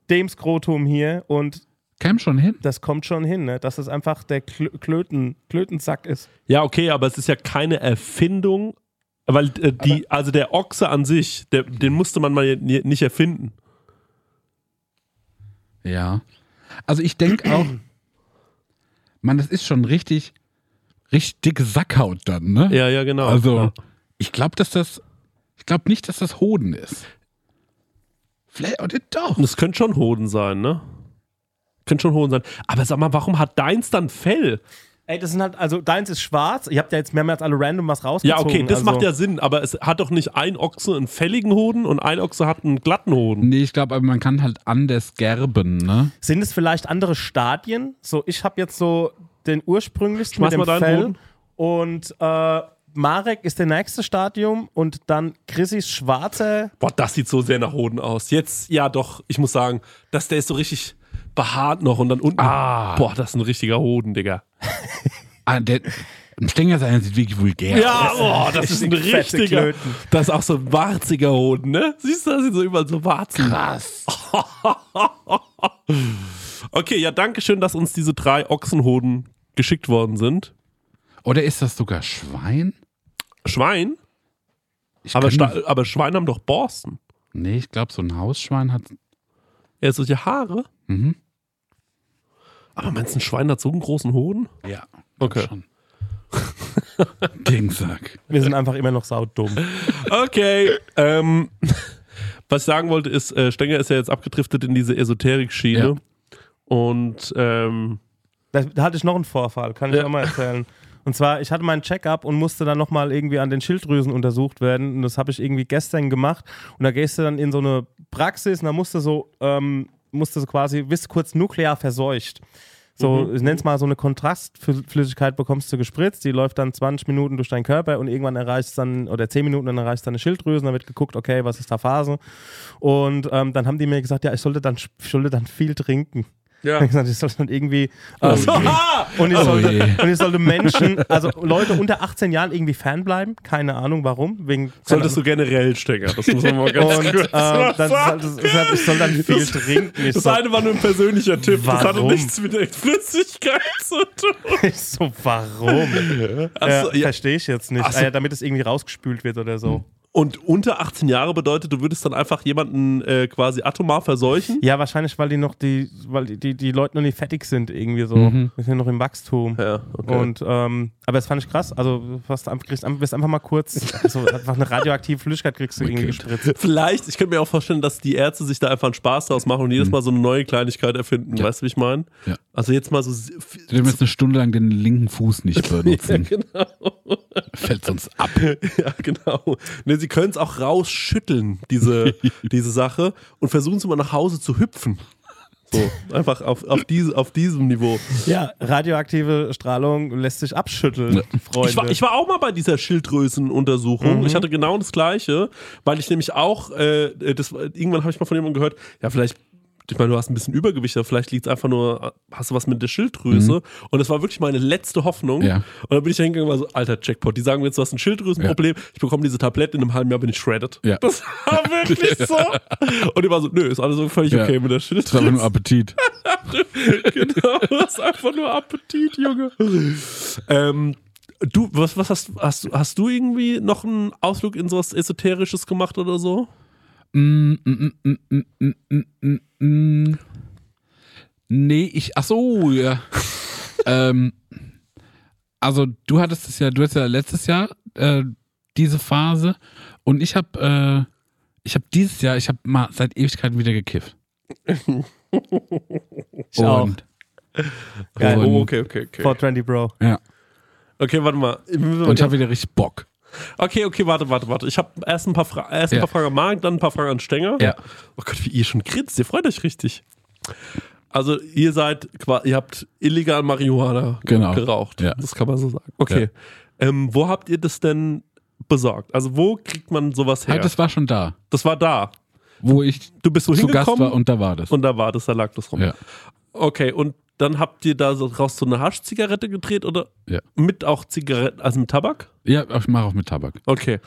dem Skrotum hier und Käm schon hin. das kommt schon hin, ne? dass es einfach der Klö Klöten, Klötensack ist. Ja, okay, aber es ist ja keine Erfindung, weil äh, die, also der Ochse an sich, der, den musste man mal nicht erfinden. Ja. Also ich denke auch, man, das ist schon richtig, richtig dicke Sackhaut dann, ne? Ja, ja, genau. Also, Ja. ich glaube, dass das, ich glaube nicht, dass das Hoden ist. Vielleicht, oder doch. Und es könnte schon Hoden sein, ne? Könnte schon Hoden sein. Aber sag mal, warum hat deins dann Fell? Ey, das sind halt, also deins ist schwarz. Ihr habt ja jetzt mehrmals alle random was Ja, rausgezogen. okay, das also, macht ja Sinn, aber es hat doch nicht ein Ochse einen fälligen Hoden und ein Ochse hat einen glatten Hoden. Nee, ich glaube, aber man kann halt anders gerben, ne? Sind es vielleicht andere Stadien? So, ich habe jetzt so den ursprünglichsten Schmeiß mit dem Fell Hoden. und äh, Marek ist der nächste Stadium und dann Chrissys schwarzer. Boah, das sieht so sehr nach Hoden aus. Jetzt, ja doch, ich muss sagen, dass der ist so richtig behaart noch und dann unten. Ah. Boah, das ist ein richtiger Hoden, Digga. *laughs* Ah, der, ein Stänger sein sieht wirklich vulgär Ja, boah, das ist ein richtiger. Klöten. Das ist auch so ein warziger Hoden, ne? Siehst du, da sind so überall so Warzen. Krass. *laughs* Okay, ja, danke schön, dass uns diese drei Ochsenhoden geschickt worden sind. Oder ist das sogar Schwein? Schwein? Aber, aber Schweine haben doch Borsten. Nee, ich glaube, so ein Hausschwein hat. Er hat solche Haare. Mhm. Aber meinst du, ein Schwein hat so einen großen Hoden? Ja. Okay. Schon. *laughs* Dingsack. Wir sind einfach immer noch saudumm. Okay. ähm, *laughs* was ich sagen wollte, ist, äh, Stenger ist ja jetzt abgedriftet in diese Esoterik-Schiene. Ja. Und ähm, Da, da hatte ich noch einen Vorfall, kann ich Ja. auch mal erzählen. Und zwar, ich hatte meinen Check-up und musste dann nochmal irgendwie an den Schilddrüsen untersucht werden. Und das habe ich irgendwie gestern gemacht. Und da gehst du dann in so eine Praxis und da musst du so, ähm, musst du so quasi, bist kurz nuklear verseucht. So, ich nenne es mal so eine Kontrastflüssigkeit bekommst du gespritzt, die läuft dann 20 Minuten durch deinen Körper und irgendwann erreichst dann, oder 10 Minuten, dann erreichst du deine Schilddrüsen, dann wird geguckt, okay, was ist da Phase? Und ähm, dann haben die mir gesagt, ja, ich sollte dann, ich sollte dann viel trinken. Ja. Ich hab gesagt, ich sollte dann irgendwie ähm, Ah! und ich, Oh sollte, je. und ich sollte Menschen, also Leute unter 18 Jahren irgendwie fernbleiben. Keine Ahnung warum. Wegen, Solltest du generell, Stenger. Das muss man mal *laughs* ganz und kurz äh, dann, das, das, ich soll dann viel trinken. Ich Das so, eine war nur ein persönlicher Tipp. Das hatte Warum? nichts mit der Flüssigkeit zu tun. *laughs* ich so warum? Achso, äh, ja. Verstehe ich jetzt nicht. So. Ah ja, damit es irgendwie rausgespült wird oder so. Und unter 18 Jahre bedeutet, du würdest dann einfach jemanden äh, quasi atomar verseuchen? Ja, wahrscheinlich, weil die noch die, weil die, die, die Leute noch nicht fertig sind, irgendwie so. Mhm. Wir sind noch im Wachstum. Ja, okay. Und, ähm, aber das fand ich krass. Also, du hast, einfach- kriegst, wirst einfach mal kurz, so einfach eine radioaktive Flüssigkeit kriegst du irgendwie gespritzt. Vielleicht, ich könnte mir auch vorstellen, dass die Ärzte sich da einfach einen Spaß draus machen und jedes Mal so eine neue Kleinigkeit erfinden. Ja. Weißt du, wie ich meine? Ja. Also jetzt mal so. Wir dürfen jetzt eine Stunde lang den linken Fuß nicht *laughs* benutzen. genau. Fällt uns ab. *laughs* Ja, genau. Ne, sie können es auch rausschütteln, diese, *laughs* diese Sache, und versuchen es mal nach Hause zu hüpfen. So, einfach auf, auf, diese, auf diesem Niveau. Ja, radioaktive Strahlung lässt sich abschütteln, Freunde. Ich war, ich war auch mal bei dieser Schilddrüsenuntersuchung. Mhm. Ich hatte genau das Gleiche, weil ich nämlich auch, äh, das, irgendwann habe ich mal von jemandem gehört, ja, vielleicht, ich meine, du hast ein bisschen Übergewicht, aber vielleicht liegt es einfach nur, hast du was mit der Schilddrüse? Und das war wirklich meine letzte Hoffnung. Ja. Und dann bin ich da hingegangen und war so, alter Jackpot, die sagen mir jetzt, du hast ein Schilddrüsenproblem, ich bekomme diese Tablette, in einem halben Jahr bin ich shredded. Ja. Das war *laughs* wirklich so. Und die war so, nö, ist alles so völlig Ja. okay mit der Das war Schilddrüse. nur Appetit. *laughs* genau, du hast einfach nur Appetit, Junge. Ähm, du, was, was hast, hast, du- hast du irgendwie noch einen Ausflug in sowas Esoterisches gemacht oder so? Mm, mm, mm, mm, mm, mm, mm, mm. Nee, ich, ach so, ja. *laughs* ähm, also du hattest es ja, du hattest ja letztes Jahr äh, diese Phase und ich habe äh, ich habe dieses Jahr, ich habe mal seit Ewigkeiten wieder gekifft. *laughs* Ich auch. Und, Geil. und, Oh, okay, okay, okay. 420 Bro. Ja. Okay, warte mal. Und ich habe wieder richtig Bock. Okay, okay, warte, warte, warte. Ich habe erst ein paar, Fra erst ein Ja. paar Fragen an Marc, dann ein paar Fragen an Stenger. Ja. Oh Gott, wie ihr schon grinst. Ihr freut euch richtig. Also, ihr seid, ihr habt illegal Marihuana Genau. geraucht. Ja. Das kann man so sagen. Okay. Ähm, wo habt ihr das denn besorgt? Also, wo kriegt man sowas her? Halt, das war schon da, das war da. wo ich Du bist so zu Gast war und da war das. und da war das, da lag das rum. ja. Okay, und dann habt ihr da so raus so eine Haschzigarette gedreht oder Ja. mit auch Zigaretten, also mit Tabak? ja, ich mache auch mit Tabak. Okay.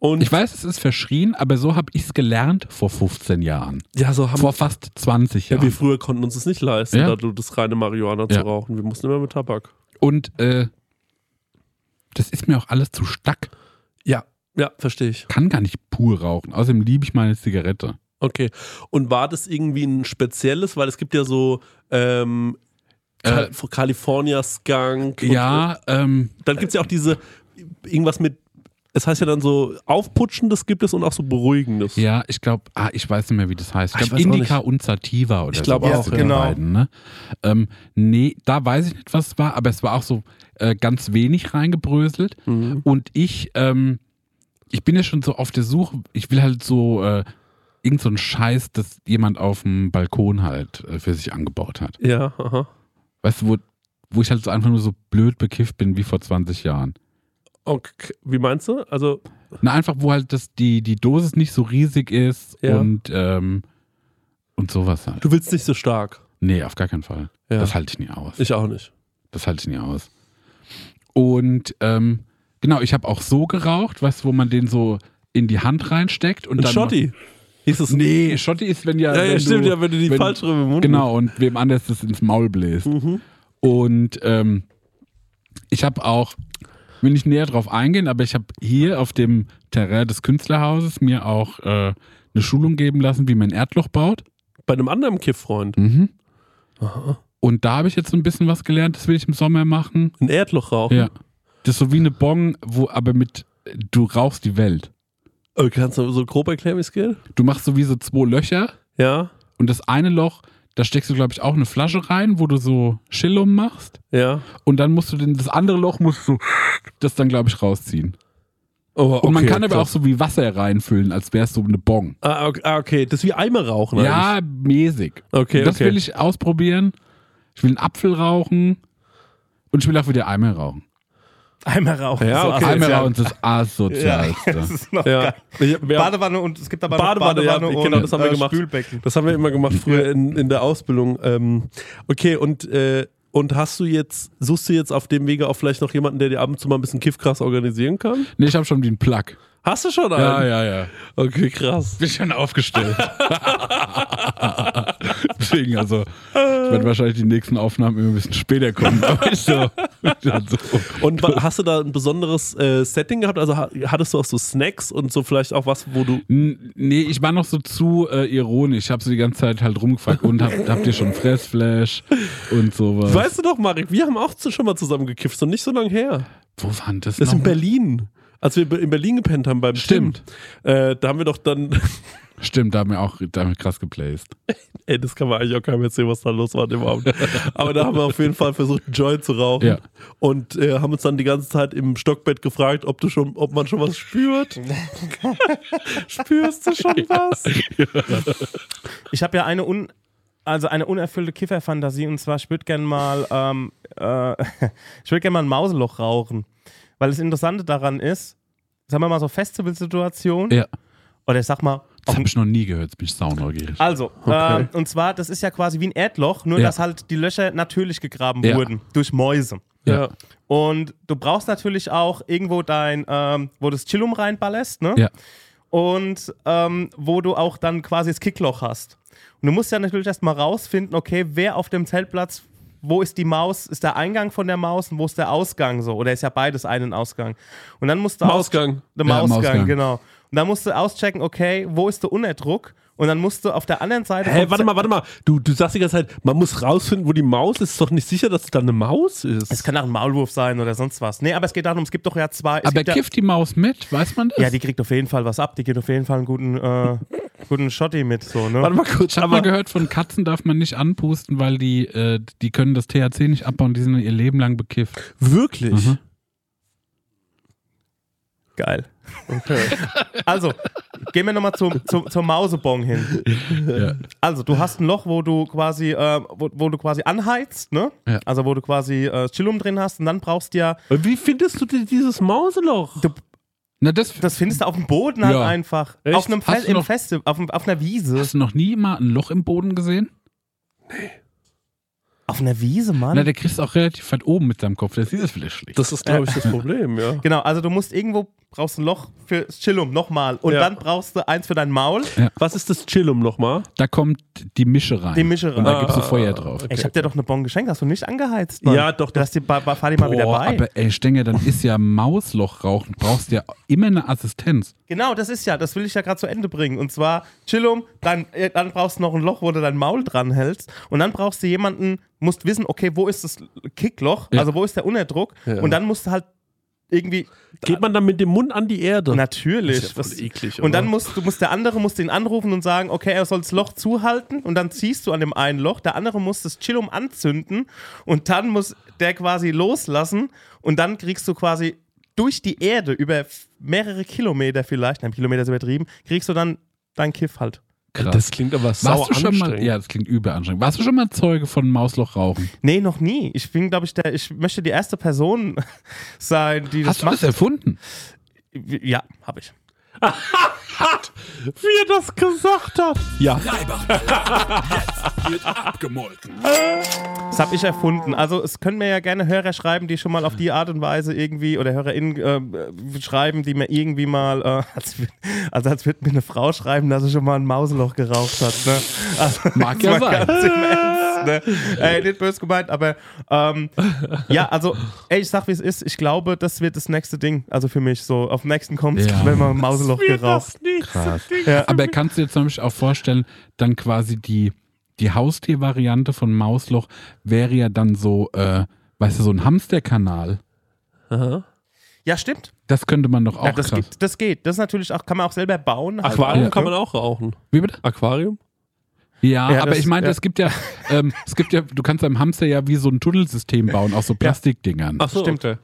Und Ich weiß, es ist verschrien, aber so habe ich es gelernt vor 15 Jahren. ja, so haben Vor fast 20 Ja, Jahren. wir früher konnten uns das nicht leisten, Ja. da du das reine Marihuana Ja. zu rauchen. Wir mussten immer mit Tabak. Und äh, das ist mir auch alles zu stark. Ja, ja, verstehe ich. Kann gar nicht pur rauchen. Außerdem liebe ich meine Zigarette. Okay. Und war das irgendwie ein spezielles, weil es gibt ja so ähm, Cal California Skunk. und- Äh. Ja, ähm, Dann gibt es ja auch diese, irgendwas mit, es heißt ja dann so, Aufputschendes gibt es und auch so Beruhigendes. ja, ich glaube, ah, ich weiß nicht mehr, wie das heißt. Ich ich glaube, auch Indica und Sativa oder Ich glaube sowas auch, sind ja. die Genau. beiden, ne? ähm, nee, da weiß ich nicht, was es war, aber es war auch so äh, ganz wenig reingebröselt. Mhm. Und ich, ähm, ich bin ja schon so auf der Suche, ich will halt so äh, irgend so einen Scheiß, das jemand auf dem Balkon halt äh, für sich angebaut hat. Ja, aha. Weißt du, wo, wo ich halt so einfach nur so blöd bekifft bin wie vor 20 Jahren. Okay. Wie meinst du? Also, Na, einfach, wo halt das, die, die Dosis nicht so riesig ist Ja. und, ähm, und sowas halt. du willst nicht so stark. Nee, auf gar keinen Fall. Ja. Das halte ich nie aus. Ich auch nicht. Das halte ich nie aus. Und ähm, genau, ich habe auch so geraucht, weißt du, wo man den so in die Hand reinsteckt und Ein dann. Schotti. Hieß es Nee, Schotti ist, wenn ja. Ja, ja, wenn stimmt, du, ja, wenn du die wenn- falsch rum im Mund Genau, und wem anders das ins Maul bläst. Mhm. Und ähm, ich habe auch, will nicht näher drauf eingehen, aber ich habe hier auf dem Terrain des Künstlerhauses mir auch äh, eine Schulung geben lassen, wie man ein Erdloch baut. Bei einem anderen Kiff-Freund. Mhm. Und da habe ich jetzt so ein bisschen was gelernt, das will ich im Sommer machen. Ein Erdloch rauchen. Ja. Das ist so wie eine Bong, wo aber mit, du rauchst die Welt. Okay, kannst du so grob erklären, wie es geht? Du machst so wie so zwei Löcher Ja, und das eine Loch, da steckst du, glaube ich, auch eine Flasche rein, wo du so Schillum machst. ja. Und dann musst du den, das andere Loch musst du das dann, glaube ich, rausziehen. Oh, Und man okay, kann aber auch krass. so wie Wasser reinfüllen, als wäre es so eine Bong. Ah, okay, ah, okay. Das ist wie Eimer rauchen Ja, mäßig. Okay, das okay. will ich ausprobieren. Ich will einen Apfel rauchen und ich will auch wieder Eimer rauchen. Einmal rauchen. Ja, so okay. Eimer asozial. rauchen ist das Ja, asozialste. *laughs* das ist noch Ja. geil. Badewanne und es gibt aber noch Badewanne, ja, Badewanne genau, und das haben wir äh, gemacht. Spülbecken. das haben wir immer gemacht früher in, in der Ausbildung. Ähm, okay, und, äh, und hast du jetzt, suchst du jetzt auf dem Wege auch vielleicht noch jemanden, der dir ab und zu mal ein bisschen Kiffkrass organisieren kann? Nee, ich habe schon den Plug. Hast du schon einen? Ja, ja, ja. Okay, krass. Bin schon aufgestellt. *laughs* Deswegen, also, ich werde wahrscheinlich die nächsten Aufnahmen immer ein bisschen später kommen. So, so. *laughs* Und wa- hast du da ein besonderes äh, Setting gehabt? Also ha- hattest du auch so Snacks und so vielleicht auch was, wo du. N- Nee, ich war noch so zu äh, ironisch. Ich habe so die ganze Zeit halt rumgefragt und hab, habt ihr schon Fressflash und sowas. Weißt du doch, Marek, wir haben auch schon mal zusammen gekifft, so nicht so lange her. Wo waren das, Das ist in Berlin. Als wir in Berlin gepennt haben beim Stimmt. Tim, äh, da haben wir doch dann, *laughs* Stimmt, da haben wir auch da haben wir krass geplaced. ey, das kann man eigentlich auch keinem erzählen, was da los war an dem Abend. Aber da haben wir auf jeden Fall versucht, einen Joint zu rauchen. Ja. Und äh, haben uns dann die ganze Zeit im Stockbett gefragt, ob du schon, ob man schon was spürt. *laughs* Spürst du schon was? Ich habe ja eine un also eine unerfüllte Kifferfantasie und zwar ich würde gerne mal ähm, äh, *laughs* ich würde gerne mal ein Mauseloch rauchen, weil das Interessante daran ist, sagen wir mal so Festivalsituation Ja. oder ich sag mal Das habe ich noch nie gehört, jetzt bin ich sauneugierig. also, ähm, und zwar, das ist ja quasi wie ein Erdloch, nur Ja. dass halt die Löcher natürlich gegraben Ja. wurden durch Mäuse. Ja. Und du brauchst natürlich auch irgendwo dein, ähm, wo du das Chillum reinballerst, ne? Ja. und ähm, wo du auch dann quasi das Kickloch hast. Und du musst ja natürlich erstmal rausfinden, okay, wer auf dem Zeltplatz, wo ist die Maus, ist der Eingang von der Maus und wo ist der Ausgang so? Oder ist ja beides einen Ausgang. Und dann musst du Mausgang. Aus, der Ja, Mausgang, Mausgang. genau. Und dann musst du auschecken, okay, wo ist der Unterdruck? Und dann musst du auf der anderen Seite. Hä, vom warte mal, warte mal. Du, du sagst die ganze Zeit, man muss rausfinden, wo die Maus ist. Ist doch nicht sicher, dass es da eine Maus ist. Es kann auch ein Maulwurf sein oder sonst was. Nee, aber es geht darum, es gibt doch ja zwei. Aber gibt ja, kifft die Maus mit? Weiß man das? ja, die kriegt auf jeden Fall was ab. Die gibt auf jeden Fall einen guten, äh, *laughs* guten Schotti mit. So, ne? warte mal kurz. Ich habe mal gehört, von Katzen darf man nicht anpusten, weil die, äh, die können das THC nicht abbauen, die sind ihr Leben lang bekifft. Wirklich? Mhm. Geil. *laughs* Also, gehen wir nochmal zum, zum, zum Mausebong hin. Ja. Also, du hast ein Loch, wo du quasi, äh, wo, wo du quasi anheizt, ne? Ja. Also, wo du quasi äh, Chillum drin hast und dann brauchst du ja, Wie findest du denn dieses Mauseloch? Na, das, das findest du auf dem Boden halt Ja. einfach. Echt? Auf einem im noch- Feste, auf, auf einer Wiese. hast du noch nie mal ein Loch im Boden gesehen? Auf einer Wiese, Mann. Na, der kriegst auch relativ weit oben mit seinem Kopf. Der sieht das vielleicht schlecht. Das ist, glaube ich, das Problem, ja. *laughs* Genau, also du musst irgendwo, brauchst ein Loch für Chillum nochmal. Und Ja. dann brauchst du eins für dein Maul, Was ist das Chillum nochmal? Da kommt die Mische rein. die Mische Und rein. da gibst du Ah, Feuer drauf. okay. Ey, ich hab dir doch eine Bon geschenkt, hast du nicht angeheizt, Mann. Ja, doch, Du hast die, fahr die mal wieder bei. aber ey, Stenger, dann ist ja Mausloch rauchen. Brauchst ja immer eine Assistenz. Genau, das ist ja, das will ich ja gerade zu Ende bringen. Und zwar, Chillum, dann, äh, dann brauchst du noch ein Loch, wo du dein Maul dran hältst. Und dann brauchst du jemanden, musst wissen, okay, wo ist das Kickloch? Ja. Also wo ist der Unterdruck? Ja. Und dann musst du halt irgendwie. Geht man dann mit dem Mund an die Erde? Natürlich. Das ist ja voll eklig, und dann oder? musst du musst der andere musst ihn anrufen und sagen, okay, er soll das Loch zuhalten und dann ziehst du an dem einen Loch, der andere muss das Chillum anzünden und dann muss der quasi loslassen und dann kriegst du quasi durch die Erde über mehrere Kilometer vielleicht, ein Kilometer ist übertrieben, kriegst du dann dein Kiff halt. Krass. Das klingt aber sau Warst du schon mal, anstrengend. ja, das klingt übel anstrengend. Warst du schon mal Zeuge von Mausloch rauchen? Nee, noch nie. Ich bin, glaube ich, der, ich möchte die erste Person *laughs* sein, die das Hast du macht. das erfunden? ja, habe ich. Wie er das gesagt hat. Ja. wird abgemolken. Das habe ich erfunden. Also es können mir ja gerne Hörer schreiben, die schon mal auf die Art und Weise irgendwie oder HörerInnen äh, schreiben, die mir irgendwie mal, äh, als, also als würde mir eine Frau schreiben, dass sie schon mal ein Mauseloch geraucht hat. Ne? Also, Mag jetzt ja sein. Im ne? Ey, nicht böse gemeint, aber ähm, ja, also ey, ich sag wie es ist. Ich glaube, das wird das nächste Ding. Also für mich so. Auf dem nächsten kommt Ja. wenn man ein Mauseloch geraucht. Ja. Aber kannst du dir zum Beispiel auch vorstellen, dann quasi die, die Haustiervariante von Mausloch wäre ja dann so, äh, weißt du, so ein Hamsterkanal. Aha. Ja, stimmt. Das könnte man doch auch Ja, das, gibt, das geht. Das ist natürlich auch, kann man auch selber bauen. halt Aquarium kann ne? man auch rauchen. Wie bitte? Aquarium? Ja, Ja, aber das- ich meine, ja. es gibt ja, ähm, es gibt ja, du kannst beim Hamster ja wie so ein Tunnelsystem bauen, aus so Plastikdingern. Ach so, Stimmt. okay.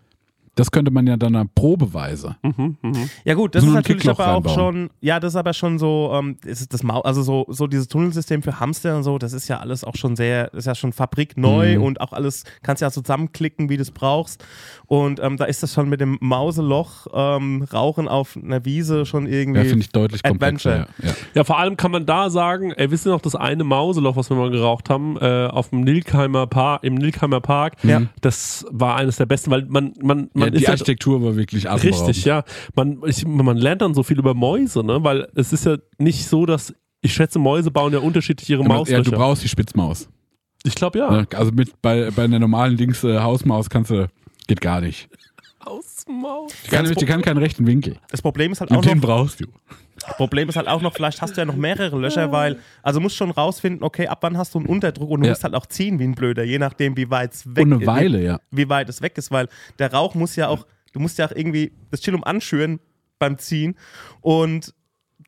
Das könnte man ja dann probeweise. Mhm, mhm. Ja gut, das So ist natürlich Kickloch aber auch reinbauen. schon, ja, das ist aber schon so, ähm, ist das Mau also so, so dieses Tunnelsystem für Hamster und so, das ist ja alles auch schon sehr, das ist ja schon fabrikneu Mhm. und auch alles kannst ja zusammenklicken, wie du es brauchst. Und ähm, da ist das schon mit dem Mauseloch ähm, Rauchen auf einer Wiese schon irgendwie. Ja, finde ich deutlich komplexer. Adventure. Ja, ja. Ja, vor allem kann man da sagen, ey, wisst ihr noch das eine Mauseloch, was wir mal geraucht haben, äh, auf dem Nilkheimer Park, im Nilkheimer Park? Ja. Das war eines der besten, weil man, man, man ja, die ist halt, Architektur war wirklich atemberaubend. richtig, ja. Man, ich, man lernt dann so viel über Mäuse, ne? Weil es ist ja nicht so, dass, ich schätze, Mäuse bauen ja unterschiedlich ihre Ja, Mauslöcher. du brauchst die Spitzmaus. ich glaube ja. Ne? Also mit bei, bei einer normalen Dings äh, Hausmaus kannst du, geht gar nicht. Hausmaus. Die kann, die kann keinen rechten Winkel. Das Problem ist halt Und auch den noch, brauchst du. Problem ist halt auch noch, vielleicht hast du ja noch mehrere Löcher, weil, also musst schon rausfinden, okay, ab wann hast du einen Unterdruck und du Ja. musst halt auch ziehen wie ein Blöder, je nachdem, wie weit es weg Und eine Weile, ja. wie weit es weg ist, weil der Rauch muss ja auch, du musst ja auch irgendwie das Chillum anschüren beim Ziehen und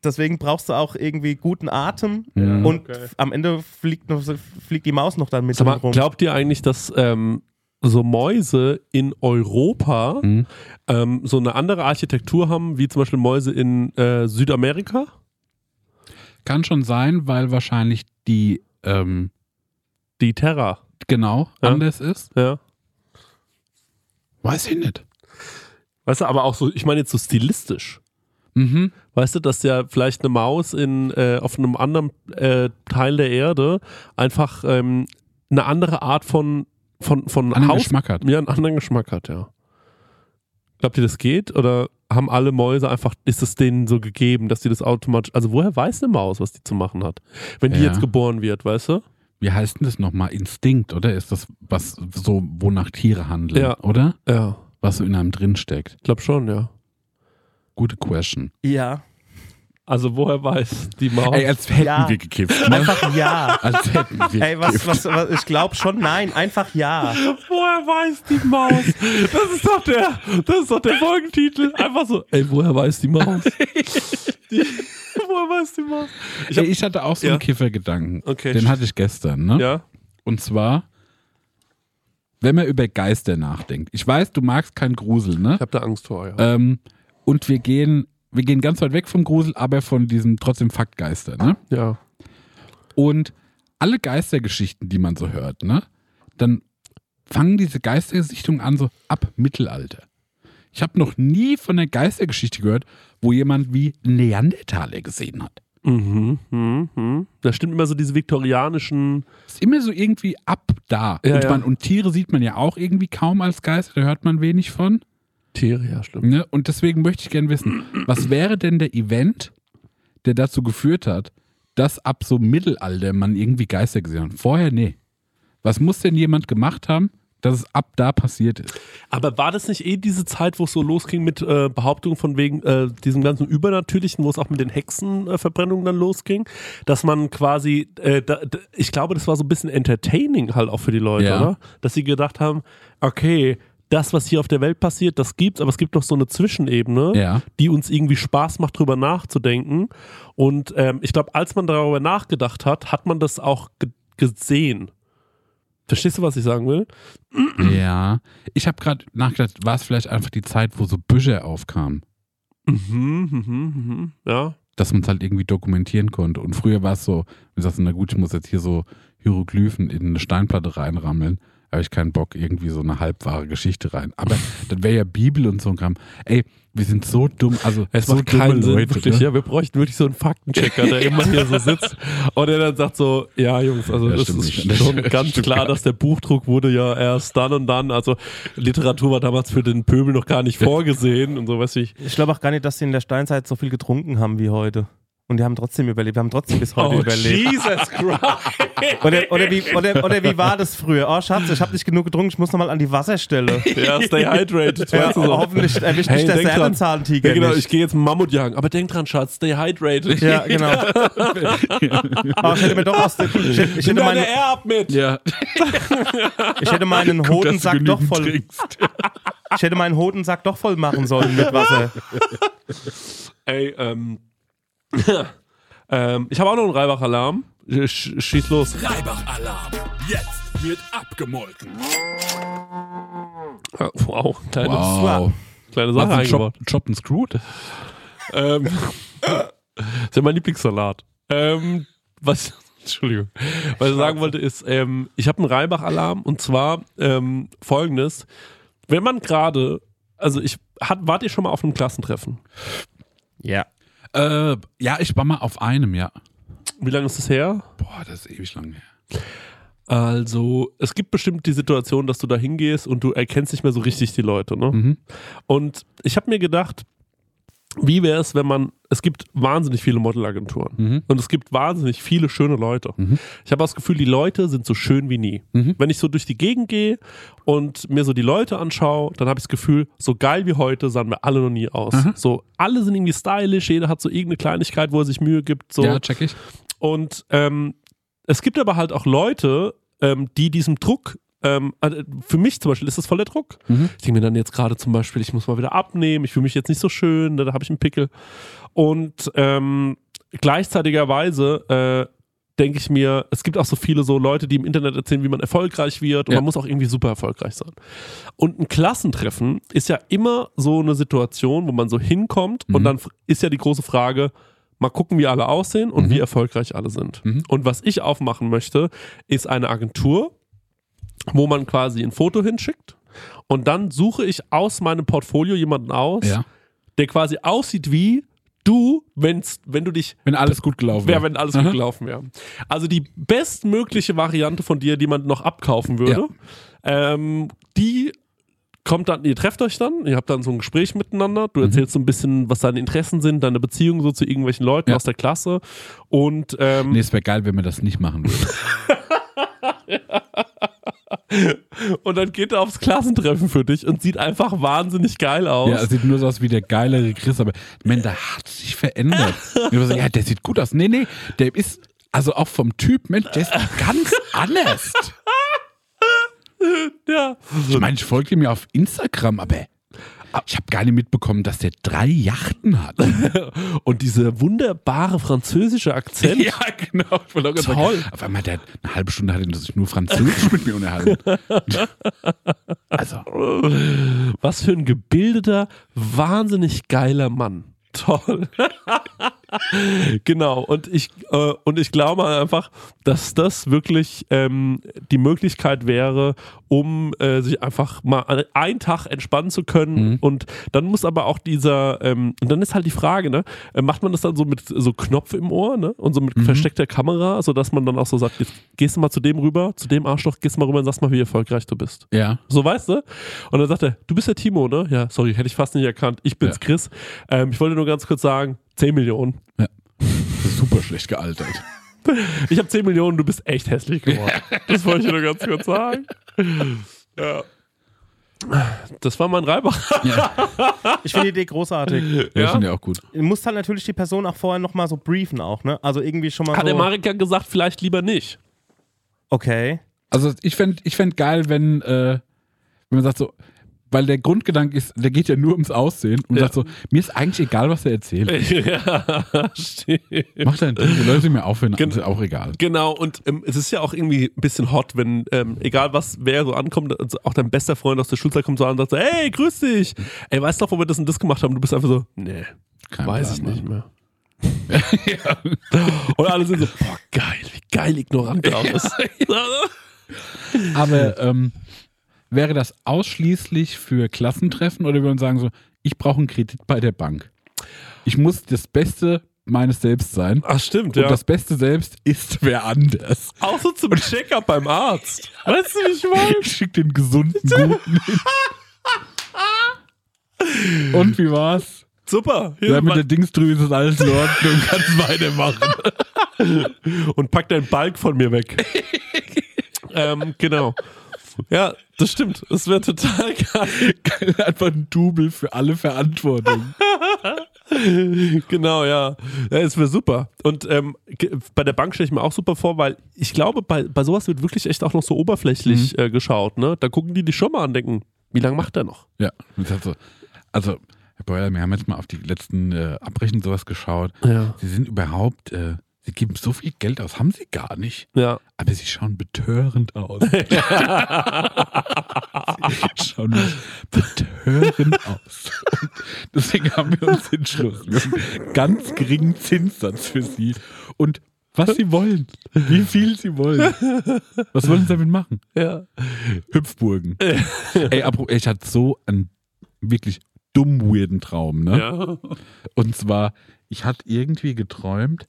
deswegen brauchst du auch irgendwie guten Atem Ja. und Okay. am Ende fliegt, noch, fliegt die Maus noch dann mit mal, rum. glaubt ihr eigentlich, dass ähm, so Mäuse in Europa Mhm. ähm, so eine andere Architektur haben, wie zum Beispiel Mäuse in äh, Südamerika? Kann schon sein, weil wahrscheinlich die, ähm, Die Terra. genau, Ja. anders ist. Ja. Weiß ich nicht. Weißt du, aber auch so, ich meine jetzt so stilistisch. Mhm. Weißt du, dass ja vielleicht eine Maus in, äh, auf einem anderen äh, Teil der Erde einfach ähm, eine andere Art von, von, von Anderen Haus. Geschmack hat. Ja, einen anderen Geschmack hat, ja. Glaubt ihr, das geht? Oder haben alle Mäuse einfach, ist es denen so gegeben, dass die das automatisch, also woher weiß eine Maus, was die zu machen hat? Wenn die Ja. jetzt geboren wird, weißt du? Wie heißt denn das nochmal? Instinkt, oder? Ist das was so, wonach Tiere handeln, Ja. oder? Ja, Was so in einem drinsteckt. ich glaube schon, ja. Gute Question. Ja. Also woher weiß die Maus? Ey, als hätten Ja. wir gekifft, ne? Einfach ja. Als hätten wir Ey, was, was, was, ich glaube schon, nein, einfach ja. woher weiß die Maus? Das ist doch der, das ist doch der Folgentitel. Einfach so, ey, woher weiß die Maus? Die, *laughs* woher weiß die Maus? Ich hab, Ey, ich hatte auch so Ja. einen Kiffergedanken. Okay. Den hatte ich gestern, ne? ja, Und zwar, wenn man über Geister nachdenkt. Ich weiß, du magst keinen Grusel, ne? ich habe da Angst vor, ja. Ähm, und wir gehen, wir gehen ganz weit weg vom Grusel, aber von diesen trotzdem Faktgeister, ne? ja. Und alle Geistergeschichten, die man so hört, ne? Dann fangen diese Geistersichtungen an so ab Mittelalter. Ich habe noch nie von einer Geistergeschichte gehört, wo jemand wie Neandertaler gesehen hat. Mhm, mhm, mhm. Da stimmt immer so diese viktorianischen. Ist immer so irgendwie ab da. Ja, und, ja. Man, und Tiere sieht man ja auch irgendwie kaum als Geister, da hört man wenig von. Tiere, ja, stimmt. Ne? Und deswegen möchte ich gerne wissen, was wäre denn der Event, der dazu geführt hat, dass ab so Mittelalter man irgendwie Geister gesehen hat? Vorher, nee. Was muss denn jemand gemacht haben, dass es ab da passiert ist? Aber war das nicht eh diese Zeit, wo es so losging mit äh, Behauptungen von wegen äh, diesem ganzen Übernatürlichen, wo es auch mit den Hexenverbrennungen äh, Verbrennungen dann losging, dass man quasi, äh, da, da, ich glaube, das war so ein bisschen entertaining halt auch für die Leute, Ja. oder? Dass sie gedacht haben, okay, das, was hier auf der Welt passiert, das gibt's, aber es gibt noch so eine Zwischenebene, Ja. die uns irgendwie Spaß macht, drüber nachzudenken. Und ähm, ich glaube, als man darüber nachgedacht hat, hat man das auch ge gesehen. Verstehst du, was ich sagen will? Ja. Ich habe gerade nachgedacht, war es vielleicht einfach die Zeit, wo so Büsche aufkamen, Mhm, mhm, mhm. Ja. dass man es halt irgendwie dokumentieren konnte. Und früher war es so, wie sagst du, na gut, ich muss jetzt hier so Hieroglyphen in eine Steinplatte reinrammeln. Habe ich keinen Bock, irgendwie so eine halbwahre Geschichte rein. Aber das wäre ja Bibel und so ein Kram. Ey, wir sind so dumm, also Es so macht keinen Sinn, Leute. wirklich. ne? Ja, wir bräuchten wirklich so einen Faktenchecker, der *laughs* immer hier so sitzt und der dann sagt so, ja Jungs, also Ja, das ist nicht. schon Das *laughs* ganz klar, dass der Buchdruck wurde ja erst dann und dann, also Literatur war damals für den Pöbel noch gar nicht vorgesehen und so, weiß ich. Ich glaube auch gar nicht, dass sie in der Steinzeit so viel getrunken haben wie heute. Und die haben trotzdem überlebt. Wir haben trotzdem bis heute überlebt. Oh, Jesus Christ. Oder, oder, wie, oder, oder wie war das früher? Oh, Schatz, ich habe nicht genug getrunken, ich muss nochmal an die Wasserstelle. ja, stay hydrated. Ja, weißt du so. hoffentlich erwischt Hey, mich der. Sernenzahntiger Ja, genau, nicht. ich gehe jetzt Mammut jagen, aber denk dran, Schatz, stay hydrated. Ja, genau. *laughs* Aber ich hätte mir doch aus dem, ich, hätte- ich, hätte Air ab mit. Ja, ich hätte meinen du Hodensack doch voll, trinkst. ich hätte meinen Hodensack doch voll machen sollen mit Wasser. Ey, ähm. *laughs* ähm ich habe auch noch einen Reibach-Alarm. Sch schieß los. Reibach-Alarm. Jetzt wird abgemolken. Wow, kleine, Wow. kleine Sache Was ein eingebaut. Chop, Chop and Screwed? Ähm, das *laughs* ist ja mein Lieblingssalat. Ähm, was, *laughs* Entschuldigung. Was ich sagen wollte ist, ähm, ich habe einen Reibach-Alarm und zwar ähm, folgendes. Wenn man gerade, also ich, hat, wart ihr schon mal auf einem Klassentreffen? Ja. Äh, ja, ich war mal auf einem, ja. Wie lange ist das her? Boah, das ist ewig lang her. Also, es gibt bestimmt die Situation, dass du da hingehst und du erkennst nicht mehr so richtig die Leute, ne? Mhm. Und ich habe mir gedacht, wie wäre es, wenn man, es gibt wahnsinnig viele Modelagenturen Mhm. und es gibt wahnsinnig viele schöne Leute. Ich habe das Gefühl, die Leute sind so schön wie nie. Mhm. Wenn ich so durch die Gegend gehe und mir so die Leute anschaue, dann habe ich das Gefühl, so geil wie heute sahen wir alle noch nie aus. So, alle sind irgendwie stylisch, jeder hat so irgendeine Kleinigkeit, wo er sich Mühe gibt. So. Ja, check ich. Und ähm, es gibt aber halt auch Leute, ähm, die diesem Druck, ähm, also für mich zum Beispiel ist das voll der Druck. Mhm. Ich denke mir dann jetzt gerade zum Beispiel, ich muss mal wieder abnehmen, ich fühle mich jetzt nicht so schön, da, da habe ich einen Pickel. Und ähm, gleichzeitigerweise äh, denke ich mir, es gibt auch so viele so Leute, die im Internet erzählen, wie man erfolgreich wird und Ja. man muss auch irgendwie super erfolgreich sein. Und ein Klassentreffen ist ja immer so eine Situation, wo man so hinkommt und Mhm. dann f- ist ja die große Frage, mal gucken, wie alle aussehen und Mhm. wie erfolgreich alle sind. Mhm. Und was ich aufmachen möchte, ist eine Agentur, wo man quasi ein Foto hinschickt und dann suche ich aus meinem Portfolio jemanden aus, Ja. der quasi aussieht wie du, wenn's, wenn du dich Wenn alles gut gelaufen wäre, wenn alles Aha. gut gelaufen wäre. Also die bestmögliche Variante von dir, die man noch abkaufen würde, ähm, die kommt dann, ihr trefft euch dann, ihr habt dann so ein Gespräch miteinander, du erzählst so ein bisschen, was deine Interessen sind, deine Beziehung so zu irgendwelchen Leuten Ja. aus der Klasse und ähm, Nee, es wäre geil, wenn wir das nicht machen würden. *laughs* *laughs* und dann geht er aufs Klassentreffen für dich und sieht einfach wahnsinnig geil aus. Ja, sieht nur so aus wie der geilere Chris, aber man, der hat sich verändert. *laughs* So, ja, der sieht gut aus. Nee, nee, der ist, also auch vom Typ, Mensch, der ist ganz *laughs* anders. ja. Ich meine, ich folge ihm ja auf Instagram, aber ich habe gar nicht mitbekommen, dass der drei Yachten hat. *laughs* Und dieser wunderbare französische Akzent. Ja, genau. Toll. Sagen, auf einmal hat er eine halbe Stunde hat er sich nur Französisch mit mir unterhalten. *laughs* Also, Was für ein gebildeter, wahnsinnig geiler Mann. Toll. *laughs* genau. Und ich, äh, und ich glaube einfach, dass das wirklich ähm, die Möglichkeit wäre, um äh, sich einfach mal einen Tag entspannen zu können. Und dann muss aber auch dieser, ähm, und dann ist halt die Frage, ne, äh, macht man das dann so mit so Knopf im Ohr, ne? Und so mit versteckter Kamera, sodass man dann auch so sagt, jetzt gehst du mal zu dem rüber, zu dem Arschloch, gehst mal rüber und sagst mal, wie erfolgreich du bist. ja. So, weißt du? Und dann sagt er, du bist der Timo, ne? Ja, sorry, hätte ich fast nicht erkannt. Ich bin's, Ja. Chris. Ähm, ich wollte nur ganz kurz sagen, 10 Millionen. Das ist super schlecht gealtert. *laughs* Ich habe 10 Millionen, du bist echt hässlich geworden. Das wollte ich nur ganz kurz sagen. Ja. Das war mein Reibach. Ja, Ich finde die Idee großartig. ja. Ja? finde ich auch gut. Du musst halt natürlich die Person auch vorher nochmal so briefen auch, ne? Also irgendwie schon mal Hat der so, Marek ja gesagt, vielleicht lieber nicht. okay. Also ich fände ich fänd geil, wenn, äh, wenn man sagt so, weil der Grundgedanke ist, der geht ja nur ums Aussehen und Ja. sagt so, mir ist eigentlich egal, was er erzählt. *laughs* ja, stimmt. Macht dein Ding, die Leute sind mir aufhören, Gen- ist auch egal. Genau, und ähm, es ist ja auch irgendwie ein bisschen hot, wenn, ähm, egal was, wer so ankommt, also auch dein bester Freund aus der Schulzeit kommt so an und sagt so, hey, grüß dich. Ey, weißt du noch, wo wir das und das gemacht haben? Du bist einfach so, nee, Kein weiß Plan, ich nicht mehr. *laughs* Und alle sind so, boah, geil, wie geil ignorant der *laughs* auch ist. Aber ähm, wäre das ausschließlich für Klassentreffen oder würden wir sagen so, ich brauche einen Kredit bei der Bank. Ich muss das Beste meines Selbst sein. Ach, stimmt, Und ja. das Beste selbst ist wer anders. auch so zum Check-up beim Arzt. *laughs* Weißt du, wie ich meine? Ich schick den gesunden Guten hin. *laughs* Und wie war's? Super. Hier, Ja, mit der Dingsdrüse ist alles in Ordnung, *laughs* kannst weitermachen. und pack deinen Balk von mir weg. ähm, genau. Ja, das stimmt. Das wäre total *laughs* geil. Einfach ein Double für alle Verantwortung. *laughs* genau, ja. ja es wäre super. Und ähm, bei der Bank stelle ich mir auch super vor, weil ich glaube, bei, bei sowas wird wirklich echt auch noch so oberflächlich äh, geschaut. Ne? Da gucken die dich schon mal an denken, wie lange macht der noch? Ja, und das hat so, also, Herr Beuer, wir haben jetzt mal auf die letzten äh, Abrechnungen sowas geschaut. Ja. Sie sind überhaupt, äh, Sie geben so viel Geld aus, haben Sie gar nicht. Ja. Aber Sie schauen betörend aus. *laughs* Sie schauen betörend aus. Und deswegen haben wir uns entschlossen. Wir haben einen ganz geringen Zinssatz für Sie. Und was Sie wollen, wie viel Sie wollen. Was wollen Sie damit machen? Ja. Hüpfburgen. Ey, ich hatte so einen wirklich dumm weirden Traum, ne? ja. Und zwar, ich hatte irgendwie geträumt,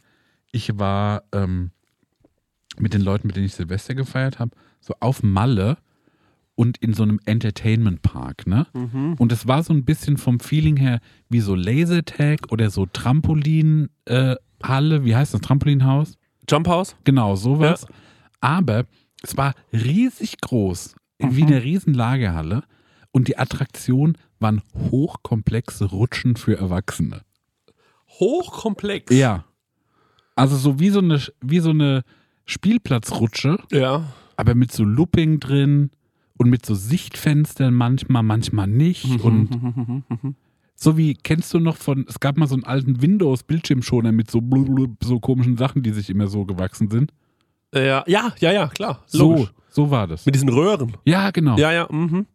ich war ähm, mit den Leuten, mit denen ich Silvester gefeiert habe, so auf Malle und in so einem Entertainment Park, ne? Und es war so ein bisschen vom Feeling her wie so Lasertag oder so Trampolin äh, wie heißt das Trampolinhaus? Jump House? Genau, sowas. Aber es war riesig groß, wie eine riesen Lagerhalle und die Attraktion waren hochkomplexe Rutschen für Erwachsene. Hochkomplex. Ja. Also so wie so eine, wie so eine Spielplatzrutsche, Ja. aber mit so Looping drin und mit so Sichtfenstern manchmal, manchmal nicht. Und so wie, kennst du noch von, es gab mal so einen alten Windows-Bildschirmschoner mit so, blub, so komischen Sachen, die sich immer so gewachsen sind. Ja, ja, ja, ja, klar. So, Logisch. so war das. Mit diesen Röhren. Ja, genau. Ja, ja, mhm.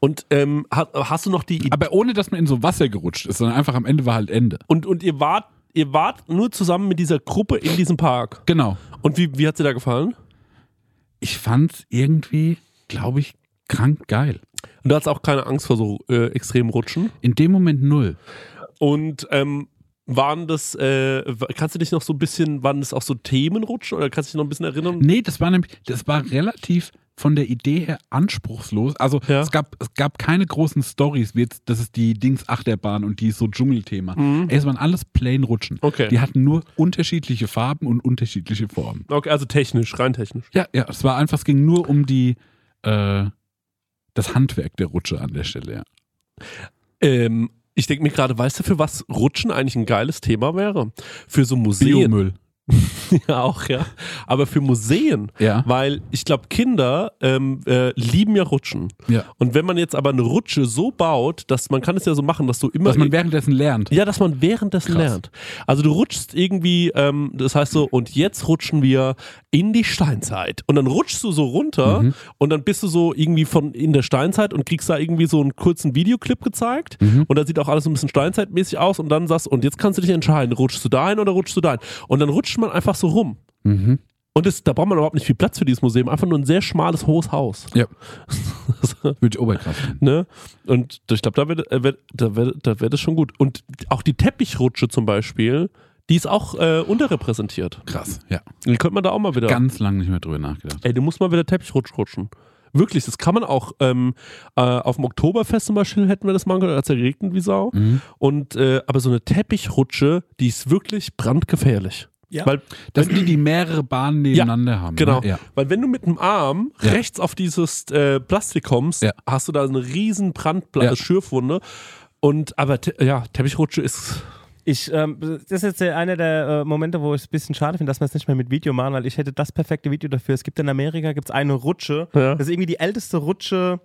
Und ähm, hast, hast du noch die Idee? Aber ohne, dass man in so Wasser gerutscht ist, sondern einfach am Ende war halt Ende. Und, und ihr wart, ihr wart nur zusammen mit dieser Gruppe in diesem Park. Genau. Und wie, wie hat sie da gefallen? Ich fand's irgendwie, glaube ich, krank geil. Und du hattest auch keine Angst vor so äh, extremen Rutschen. In dem Moment null. Und ähm, waren das, äh, kannst du dich noch so ein bisschen, waren das auch so Themenrutschen oder kannst du dich noch ein bisschen erinnern? Nee, das war nämlich, das war relativ von der Idee her anspruchslos. Also Ja. es, gab, es gab keine großen Stories, wie jetzt, das ist die Dings Achterbahn und die ist so Dschungelthema. Ey, es waren alles plain Rutschen. Mhm. Okay. Die hatten nur unterschiedliche Farben und unterschiedliche Formen. Okay, also technisch, rein technisch. Ja, ja, es war einfach, es ging nur um die, äh, das Handwerk der Rutsche an der Stelle, ja. Ähm, ich denke mir gerade, weißt du, für was Rutschen eigentlich ein geiles Thema wäre? Für so Museen. Biomüll. *laughs* ja, auch, ja. Aber für Museen. Ja. Weil ich glaube, Kinder ähm, äh, lieben ja Rutschen. Ja. Und wenn man jetzt aber eine Rutsche so baut, dass man kann es ja so machen, dass du immer. Was man währenddessen lernt. ja, dass man währenddessen Krass. lernt. Also du rutschst irgendwie, ähm, das heißt so, und jetzt rutschen wir in die Steinzeit. Und dann rutschst du so runter Mhm. und dann bist du so irgendwie von in der Steinzeit und kriegst da irgendwie so einen kurzen Videoclip gezeigt. Mhm. Und da sieht auch alles so ein bisschen steinzeitmäßig aus und dann sagst und jetzt kannst du dich entscheiden, rutschst du da hin oder rutschst du da hin. Und dann rutscht man einfach so rum. Mhm. Und das, da braucht man überhaupt nicht viel Platz für dieses Museum, einfach nur ein sehr schmales, hohes Haus. Ja. *laughs* Würde ich oberkrass finden. Ne? Und ich glaube, da wird, äh, wird, da wird, da wird es schon gut. Und auch die Teppichrutsche zum Beispiel, die ist auch äh, unterrepräsentiert. Krass, ja. Die könnte man da auch mal wieder. Ganz lange nicht mehr drüber nachgedacht. Ey, du musst mal wieder Teppichrutsch rutschen. Wirklich, das kann man auch ähm, äh, auf dem Oktoberfest zum Beispiel hätten wir das machen können, als er geregnet wie Sau. Mhm. Und äh, aber so eine Teppichrutsche, die ist wirklich brandgefährlich. Ja. Weil Das sind die, die mehrere Bahnen nebeneinander haben. Genau, Ne? Ja. weil wenn du mit dem Arm Ja. rechts auf dieses äh, Plastik kommst, Ja. hast du da eine riesen Brandpla Ja. Schürfwunde. Und aber te ja, Teppichrutsche ist Ich, ähm, das ist jetzt der- einer der äh, Momente, wo ich es ein bisschen schade finde, dass wir es nicht mehr mit Video machen, weil ich hätte das perfekte Video dafür. Es gibt in Amerika gibt's eine Rutsche, Ja. das ist irgendwie die älteste Rutsche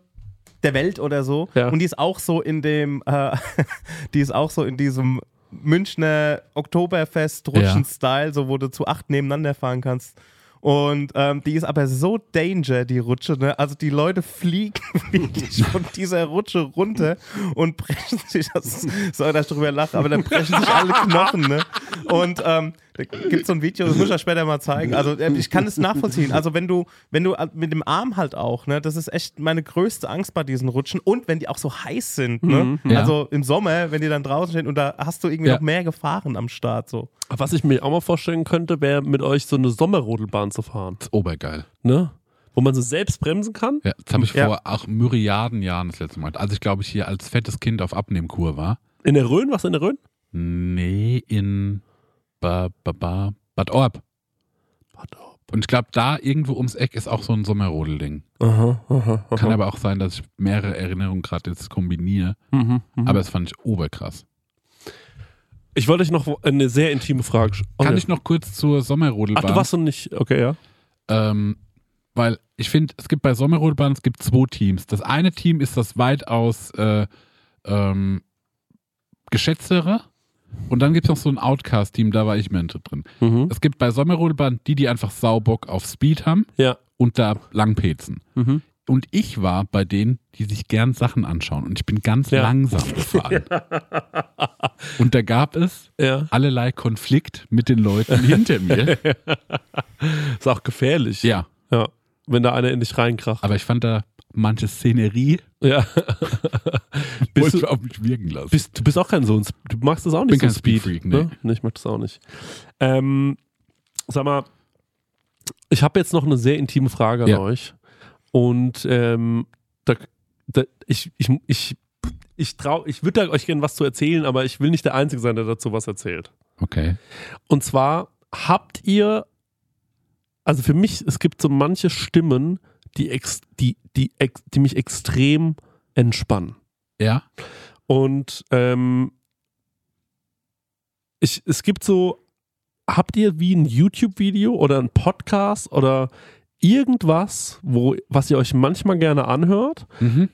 der Welt oder so. Ja. Und die ist auch so in dem, äh, *laughs* die ist auch so in diesem Münchner Oktoberfest-Rutschen-Style, so wo du zu acht nebeneinander fahren kannst. Und ähm, die ist aber so danger, die Rutsche. Ne? Also die Leute fliegen *laughs* wirklich von dieser Rutsche runter und brechen sich, das soll ich drüber lachen, aber dann brechen sich alle Knochen. Ne? Und ähm, da gibt so ein Video, das muss ich euch später mal zeigen. Also ähm, ich kann es nachvollziehen. Also wenn du, wenn du äh, mit dem Arm halt auch, ne, das ist echt meine größte Angst bei diesen Rutschen. Und wenn die auch so heiß sind, ne? Ja. Also im Sommer, wenn die dann draußen stehen und da hast du irgendwie Ja. noch mehr Gefahren am Start. So. Was ich mir auch mal vorstellen könnte, wäre mit euch so eine Sommerrodelbahn zu fahren. Das ist obergeil. Ne? Wo man so selbst bremsen kann. Ja, das habe ich Ja. vor auch Myriaden Jahren das letzte Mal. gemacht. Als ich, glaube ich, hier als fettes Kind auf Abnehmkur war. In der Rhön, was in der Rhön? Nee, in ba, ba, ba, Bad Orb. Und ich glaube, da irgendwo ums Eck ist auch so ein Sommerrodelding. Kann aber auch sein, dass ich mehrere Erinnerungen gerade jetzt kombiniere. Mhm, mhm. Aber das fand ich oberkrass. ich wollte euch noch eine sehr intime Frage stellen. Kann ich noch kurz zur Sommerrodelbahn? Ach, du warst noch nicht. Okay, ja. Ähm, weil ich finde, es gibt bei Sommerrodelbahn, es gibt zwei Teams. Das eine Team ist das weitaus äh, ähm, geschätztere. Und dann gibt es noch so ein Outcast-Team, da war ich mehr drin. Mhm. Es gibt bei Sommerrodelbahn die, die einfach Saubock auf Speed haben Ja. und da langpezen. Mhm. Und ich war bei denen, die sich gern Sachen anschauen. Und ich bin ganz Ja. langsam gefahren. *laughs* und da gab es Ja. allerlei Konflikt mit den Leuten hinter mir. *laughs* Ist auch gefährlich. Ja, Ja. Wenn da einer in dich reinkracht. aber ich fand da manche Szenerie Ja. *laughs* bist du, ich auf mich wirken lassen. bist, du bist auch kein so ein, Sp- du magst das auch nicht Bin so kein Speed. Speedfreak, ne? nee. nee. ich mag das auch nicht. Ähm, sag mal, ich habe jetzt noch eine sehr intime Frage an Ja. euch. Und ähm, da, da, ich, ich, ich, ich trau, ich würde euch gerne was zu erzählen, aber ich will nicht der Einzige sein, der dazu was erzählt. Okay. Und zwar habt ihr, also für mich, es gibt so manche Stimmen, die, ex, die, die, ex, die mich extrem entspannen. Ja? Und ähm, ich, es gibt so, habt ihr wie ein YouTube-Video oder ein Podcast oder irgendwas, wo, was ihr euch manchmal gerne anhört? Mhm.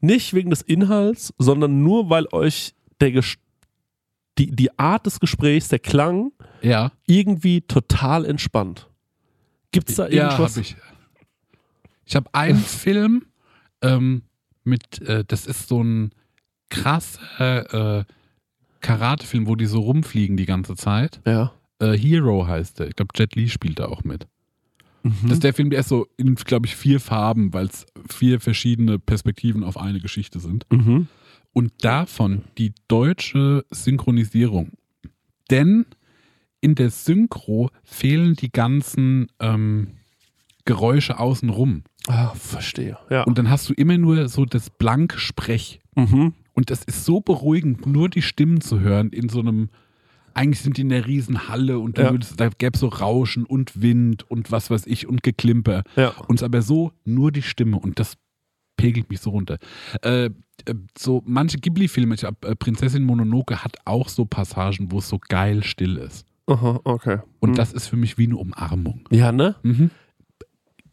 Nicht wegen des Inhalts, sondern nur, weil euch der die, die Art des Gesprächs, der Klang, Ja. irgendwie total entspannt. Gibt es da Ja, irgendwas? habe ich. Ich habe einen *laughs* Film ähm, mit, äh, das ist so ein krasser äh, Karatefilm, wo die so rumfliegen die ganze Zeit. Ja. Äh, Hero heißt der. Ich glaube, Jet Li spielt da auch mit. Mhm. Das ist der Film, der ist so in, glaube ich, vier Farben, weil es vier verschiedene Perspektiven auf eine Geschichte sind. Mhm. Und davon die deutsche Synchronisierung. Denn in der Synchro fehlen die ganzen ähm, Geräusche außenrum. Ah, verstehe. Ja. Und dann hast du immer nur so das blanke Sprech. mhm. Und das ist so beruhigend, nur die Stimmen zu hören in so einem. Eigentlich sind die in der Riesenhalle und Ja. würdest, da gäbe es so Rauschen und Wind und was weiß ich und Geklimper. Ja. Uns aber so nur die Stimme und das pegelt mich so runter. Äh, äh, so manche Ghibli-Filme, ich hab, äh, Prinzessin Mononoke hat auch so Passagen, wo es so geil still ist. Aha, okay. Und Mhm. das ist für mich wie eine Umarmung. Ja, ne? Mhm.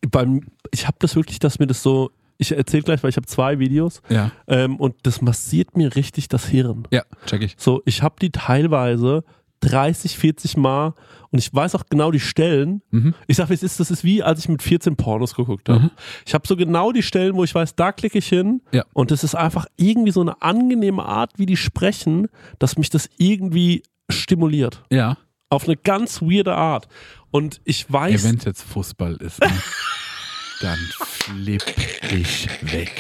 Beim, ich habe das wirklich, dass mir das so. Ich erzähle gleich, weil ich habe zwei Videos Ja, ähm, und das massiert mir richtig das Hirn. ja, check ich. So, ich habe die teilweise 30, 40 Mal und ich weiß auch genau die Stellen. Mhm. Ich sag, wie es ist, das ist wie, als ich mit 14 Pornos geguckt habe. Mhm. Ich habe so genau die Stellen, wo ich weiß, da klicke ich hin Ja. und das ist einfach irgendwie so eine angenehme Art, wie die sprechen, dass mich das irgendwie stimuliert. Ja, Auf eine ganz weirde Art. Und ich weiß, wenn es jetzt Fußball ist, ne? *laughs* dann flipp ich weg.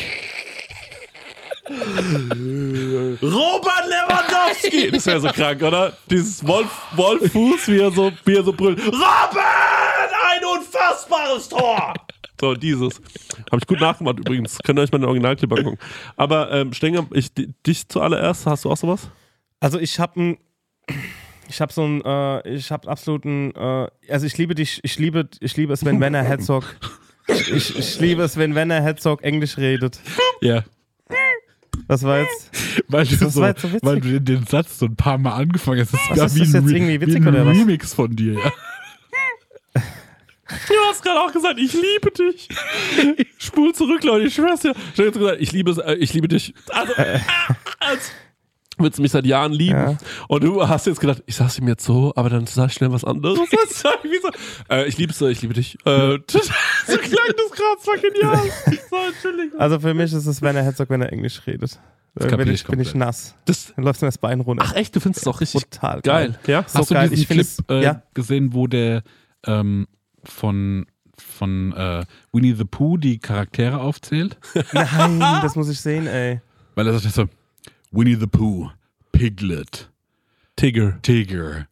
Robert Lewandowski! *laughs* Das wäre so krank, oder? Dieses Wolf, Wolffuß, wie er so, wie er so brüllt. Robert! Ein unfassbares Tor! So, dieses. Habe ich gut nachgemacht übrigens. Könnt ihr euch mal den Originalclip angucken. Aber, ähm, Stenger, ich, di- dich zuallererst, hast du auch sowas? Also ich habe ein, ich habe so ein, äh, ich habe absoluten, äh, also ich liebe dich, ich liebe, ich liebe es, wenn Werner *laughs* Herzog, ich, ich liebe es, wenn Werner Herzog Englisch redet. Ja. Das war jetzt, Weil du, Das so, war jetzt so witzig. weil du den, den Satz so ein paar Mal angefangen hast. Das ist Was ist wie das ein, irgendwie witzig wie ein oder was? Remix von dir, ja. Du hast gerade auch gesagt, ich liebe dich. Spul zurück, Leute, ich schwör's dir. Ich hab jetzt gesagt, ich liebe, es, äh, ich liebe dich. Also, *laughs* äh, als würdest du mich seit Jahren lieben. Ja. Und du hast jetzt gedacht, ich sag's ihm jetzt so, aber dann sag ich schnell was anderes. *laughs* So, äh, ich liebe es, ich liebe dich. Äh, *laughs* so klang das gerade, das war genial. So, Entschuldigung. also für mich ist es Werner Herzog, wenn er Englisch redet. Kapier bin ich bin ich nass. Das, Dann läuft mir das Bein runter. ach echt, du findest es auch richtig Total geil. Ja? So Hast du geil. diesen Ich finde Clip äh, ja. gesehen, wo der ähm, von, von äh, Winnie the Pooh die Charaktere aufzählt? Nein, *laughs* das muss ich sehen, ey. Weil er sagt so, Winnie the Pooh, Piglet, Tigger. Tiger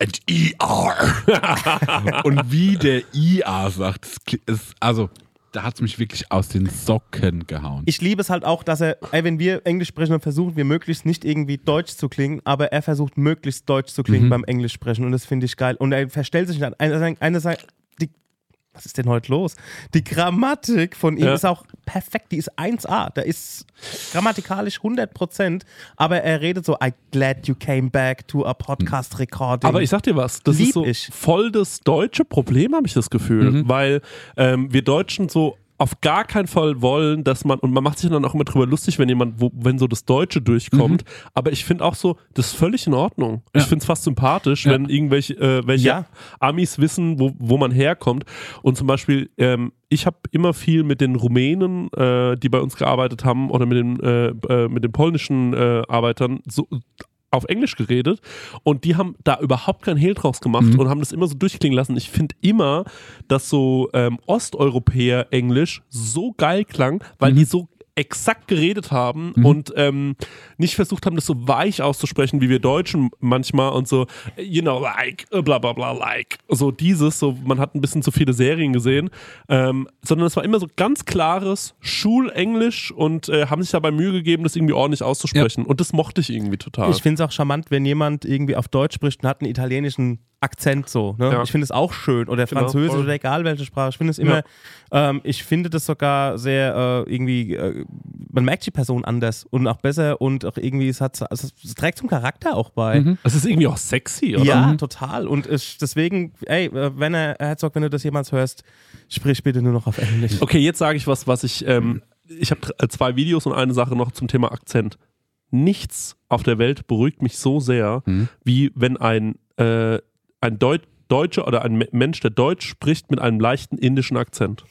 and ER. *laughs* Und wie der ER sagt, ist, also da hat es mich wirklich aus den Socken gehauen. Ich liebe es halt auch, dass er, ey, wenn wir Englisch sprechen, dann versuchen wir möglichst nicht irgendwie Deutsch zu klingen, aber er versucht möglichst Deutsch zu klingen Mhm. beim Englisch sprechen und das finde ich geil. Und er verstellt sich dann, eine, eine, eine die, was ist denn heute los? Die Grammatik von ihm Ja. ist auch perfekt, die ist 1A, da ist grammatikalisch 100%, aber er redet so, I glad you came back to a podcast recording. Aber ich sag dir was, das Lieb ist so ich. voll das deutsche Problem, habe ich das Gefühl. Mhm. Weil ähm, wir Deutschen so auf gar keinen Fall wollen, dass man, und man macht sich dann auch immer drüber lustig, wenn jemand, wo, wenn so das Deutsche durchkommt. Aber ich finde auch so, das ist völlig in Ordnung. Ich Ja. finde es fast sympathisch, Ja. wenn irgendwelche äh, welche Ja. Amis wissen, wo, wo man herkommt. Und zum Beispiel, ähm, ich habe immer viel mit den Rumänen, äh, die bei uns gearbeitet haben, oder mit den, äh, äh, mit den polnischen äh, Arbeitern so auf Englisch geredet und die haben da überhaupt keinen Hehl draus gemacht Mhm. und haben das immer so durchklingen lassen. Ich finde immer, dass so ähm, Osteuropäer Englisch so geil klang, weil Mhm. die so exakt geredet haben und ähm, nicht versucht haben, das so weich auszusprechen, wie wir Deutschen manchmal und so, you know, like, äh, bla bla bla, like. So dieses, so man hat ein bisschen zu viele Serien gesehen, ähm, sondern es war immer so ganz klares Schulenglisch und äh, haben sich dabei Mühe gegeben, das irgendwie ordentlich auszusprechen. Und das mochte ich irgendwie total. Ich finde es auch charmant, wenn jemand irgendwie auf Deutsch spricht und hat einen italienischen Akzent so. Ne? Ja. Ich finde es auch schön. Oder Genau, Französisch voll. oder egal welche Sprache. Ich finde es immer, ähm, ich finde das sogar sehr äh, irgendwie, äh, man merkt die Person anders und auch besser und auch irgendwie, es, hat, also es trägt zum Charakter auch bei. Mhm. Das ist irgendwie auch sexy, oder? Ja, total. Und ich, deswegen, ey, äh, wenn er, Herzog, wenn du das jemals hörst, sprich bitte nur noch auf Englisch. Okay, jetzt sage ich was, was ich. Ähm, ich habe zwei Videos und eine Sache noch zum Thema Akzent. Nichts auf der Welt beruhigt mich so sehr, Mhm. wie wenn ein, äh, ein Deut Deutscher oder ein Me- Mensch, der Deutsch spricht, mit einem leichten indischen Akzent.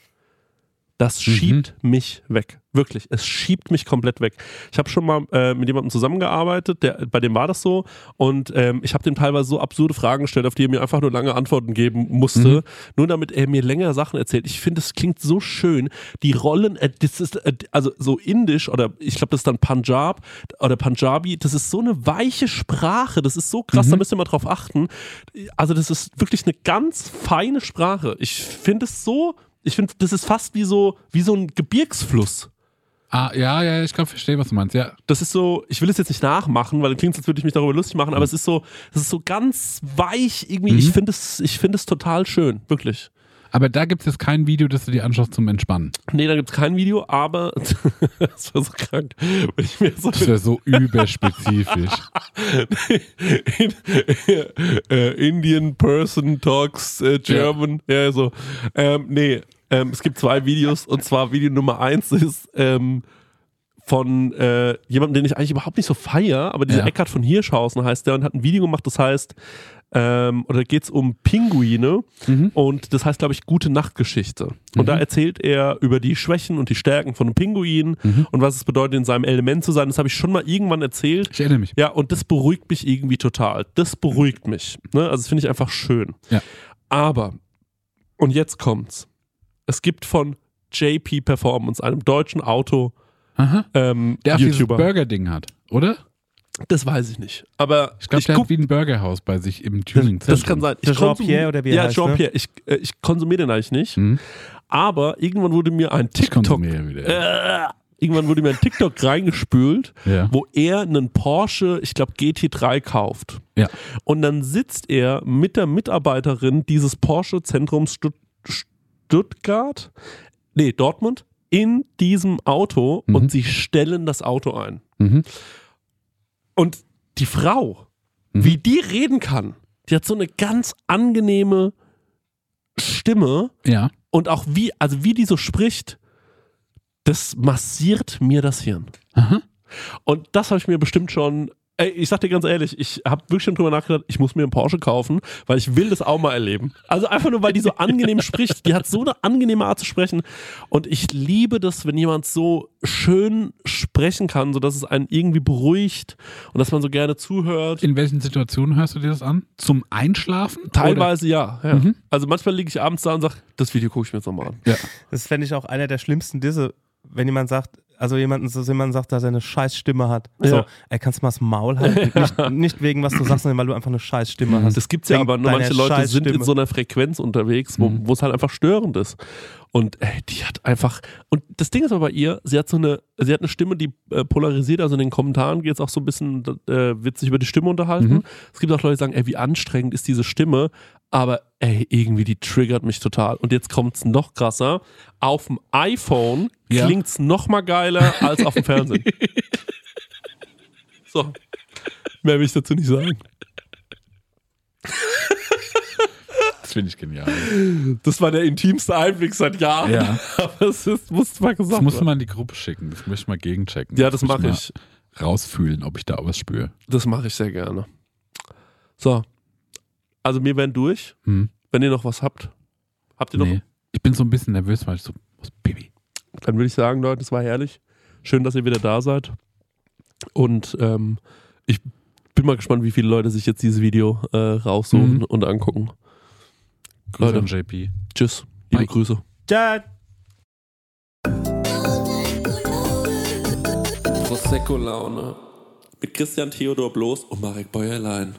Das schiebt mich weg. Wirklich, es schiebt mich komplett weg. Ich habe schon mal äh, mit jemandem zusammengearbeitet, der, bei dem war das so. Und ähm, ich habe dem teilweise so absurde Fragen gestellt, auf die er mir einfach nur lange Antworten geben musste, nur damit er mir länger Sachen erzählt. Ich finde, es klingt so schön. Die Rollen, äh, das ist äh, also so indisch oder ich glaube, das ist dann Punjab oder Punjabi. Das ist so eine weiche Sprache. Das ist so krass. Da müsst ihr mal drauf achten. Also das ist wirklich eine ganz feine Sprache. Ich finde es so Ich finde, das ist fast wie so, wie so ein Gebirgsfluss. Ah, ja, ja, ich glaube, verstehe, was du meinst. Ja, Das ist so, ich will es jetzt nicht nachmachen, weil klingt als würde ich mich darüber lustig machen, aber es ist so, es ist so ganz weich irgendwie. Ich finde es, ich finde es total schön, wirklich. Aber da gibt es jetzt kein Video, das du dir anschaust zum Entspannen. Nee, da gibt es kein Video, aber *laughs* das war so krank. So Das wäre so überspezifisch. *laughs* in, äh, Indian person talks äh, German. Ja, so. Ähm, nee, ähm, es gibt zwei Videos und zwar Video Nummer eins ist ähm, von äh, jemandem, den ich eigentlich überhaupt nicht so feier, aber dieser Ja. Eckhard von Hirschhausen heißt der und hat ein Video gemacht, das heißt, ähm, oder geht es um Pinguine und das heißt, glaube ich, gute Nachtgeschichte. Und da erzählt er über die Schwächen und die Stärken von einem Pinguin und was es bedeutet, in seinem Element zu sein. Das habe ich schon mal irgendwann erzählt. Ich erinnere mich. Ja, und das beruhigt mich irgendwie total. Das beruhigt mich. Ne? Also das finde ich einfach schön. Ja. Aber, und jetzt kommt's. Es gibt von JP Performance, einem deutschen Auto, Aha. ähm, Der auch dieses YouTuber. Burger-Ding hat, oder? Das weiß ich nicht. Aber Ich glaube, der guck, hat wie ein Burgerhaus bei sich im Tuning-Zentrum. das kann sein. Ich Jean-Pierre oder wie er Ja, heißt, ne? Jean-Pierre. Ich, äh, ich konsumiere den eigentlich nicht. Mhm. Aber irgendwann wurde mir ein Ich TikTok, konsumiere wieder. äh, irgendwann wurde mir ein TikTok reingespült, Ja. wo er einen Porsche, ich glaube GT3 kauft. Ja. Und dann sitzt er mit der Mitarbeiterin dieses Porsche-Zentrums Stutt Stuttgart, nee, Dortmund, in diesem Auto Mhm. und sie stellen das Auto ein. Mhm. Und die Frau, Mhm. wie die reden kann, die hat so eine ganz angenehme Stimme Ja. und auch wie, also wie die so spricht, das massiert mir das Hirn. Aha. Und das habe ich mir bestimmt schon. Ey, ich sag dir ganz ehrlich, ich habe wirklich schon drüber nachgedacht, ich muss mir einen Porsche kaufen, weil ich will das auch mal erleben. Also einfach nur, weil die so angenehm *laughs* spricht. Die hat so eine angenehme Art zu sprechen. Und ich liebe das, wenn jemand so schön sprechen kann, sodass es einen irgendwie beruhigt und dass man so gerne zuhört. In welchen Situationen hörst du dir das an? Zum Einschlafen? Teilweise ja. ja. Mhm. Also manchmal liege ich abends da und sage, das Video gucke ich mir jetzt nochmal an. Oder? Ja. Das fände ich auch einer der schlimmsten Disse, wenn jemand sagt, also jemanden, so jemand sagt, dass er eine scheiß Stimme hat. So, Ja. ey, kannst du mal das Maul halten? *laughs* nicht, nicht wegen was du sagst, sondern weil du einfach eine scheiß Stimme hast. Das gibt's ja Wegen aber, nur manche Leute sind in so einer Frequenz unterwegs, wo Mhm. wo es halt einfach störend ist. Und ey, die hat einfach, und das Ding ist aber bei ihr, sie hat so eine, sie hat eine Stimme, die äh, polarisiert, also in den Kommentaren geht es auch so ein bisschen, äh, wird sich über die Stimme unterhalten. Mhm. Es gibt auch Leute, die sagen, ey, wie anstrengend ist diese Stimme, aber ey, irgendwie die triggert mich total. Und jetzt kommt's noch krasser, auf dem iPhone Ja. klingt's noch mal geiler als auf dem Fernsehen. *laughs* so, mehr will ich dazu nicht sagen. *laughs* Das finde ich genial. Das war der intimste Einblick seit Jahren. Ja. *laughs* Aber es ist, muss mal gesagt Das werden. mal in die Gruppe schicken. Das möchte ich mal gegenchecken. Ja, das muss mache ich. Rausfühlen, ob ich da was spüre. Das mache ich sehr gerne. So. Also wir werden durch. Hm. Wenn ihr noch was habt, habt ihr noch? Nee. Ich bin so ein bisschen nervös, weil ich so, was, Baby. Dann würde ich sagen, Leute, es war herrlich. Schön, dass ihr wieder da seid. Und ähm, ich bin mal gespannt, wie viele Leute sich jetzt dieses Video äh, raussuchen Mhm. und angucken. Grüße Leute. an JP. Tschüss. Liebe Bye. Grüße. Ciao. Prosecco-Laune. Mit Christian Theodor Bloß und Marek Bäuerlein.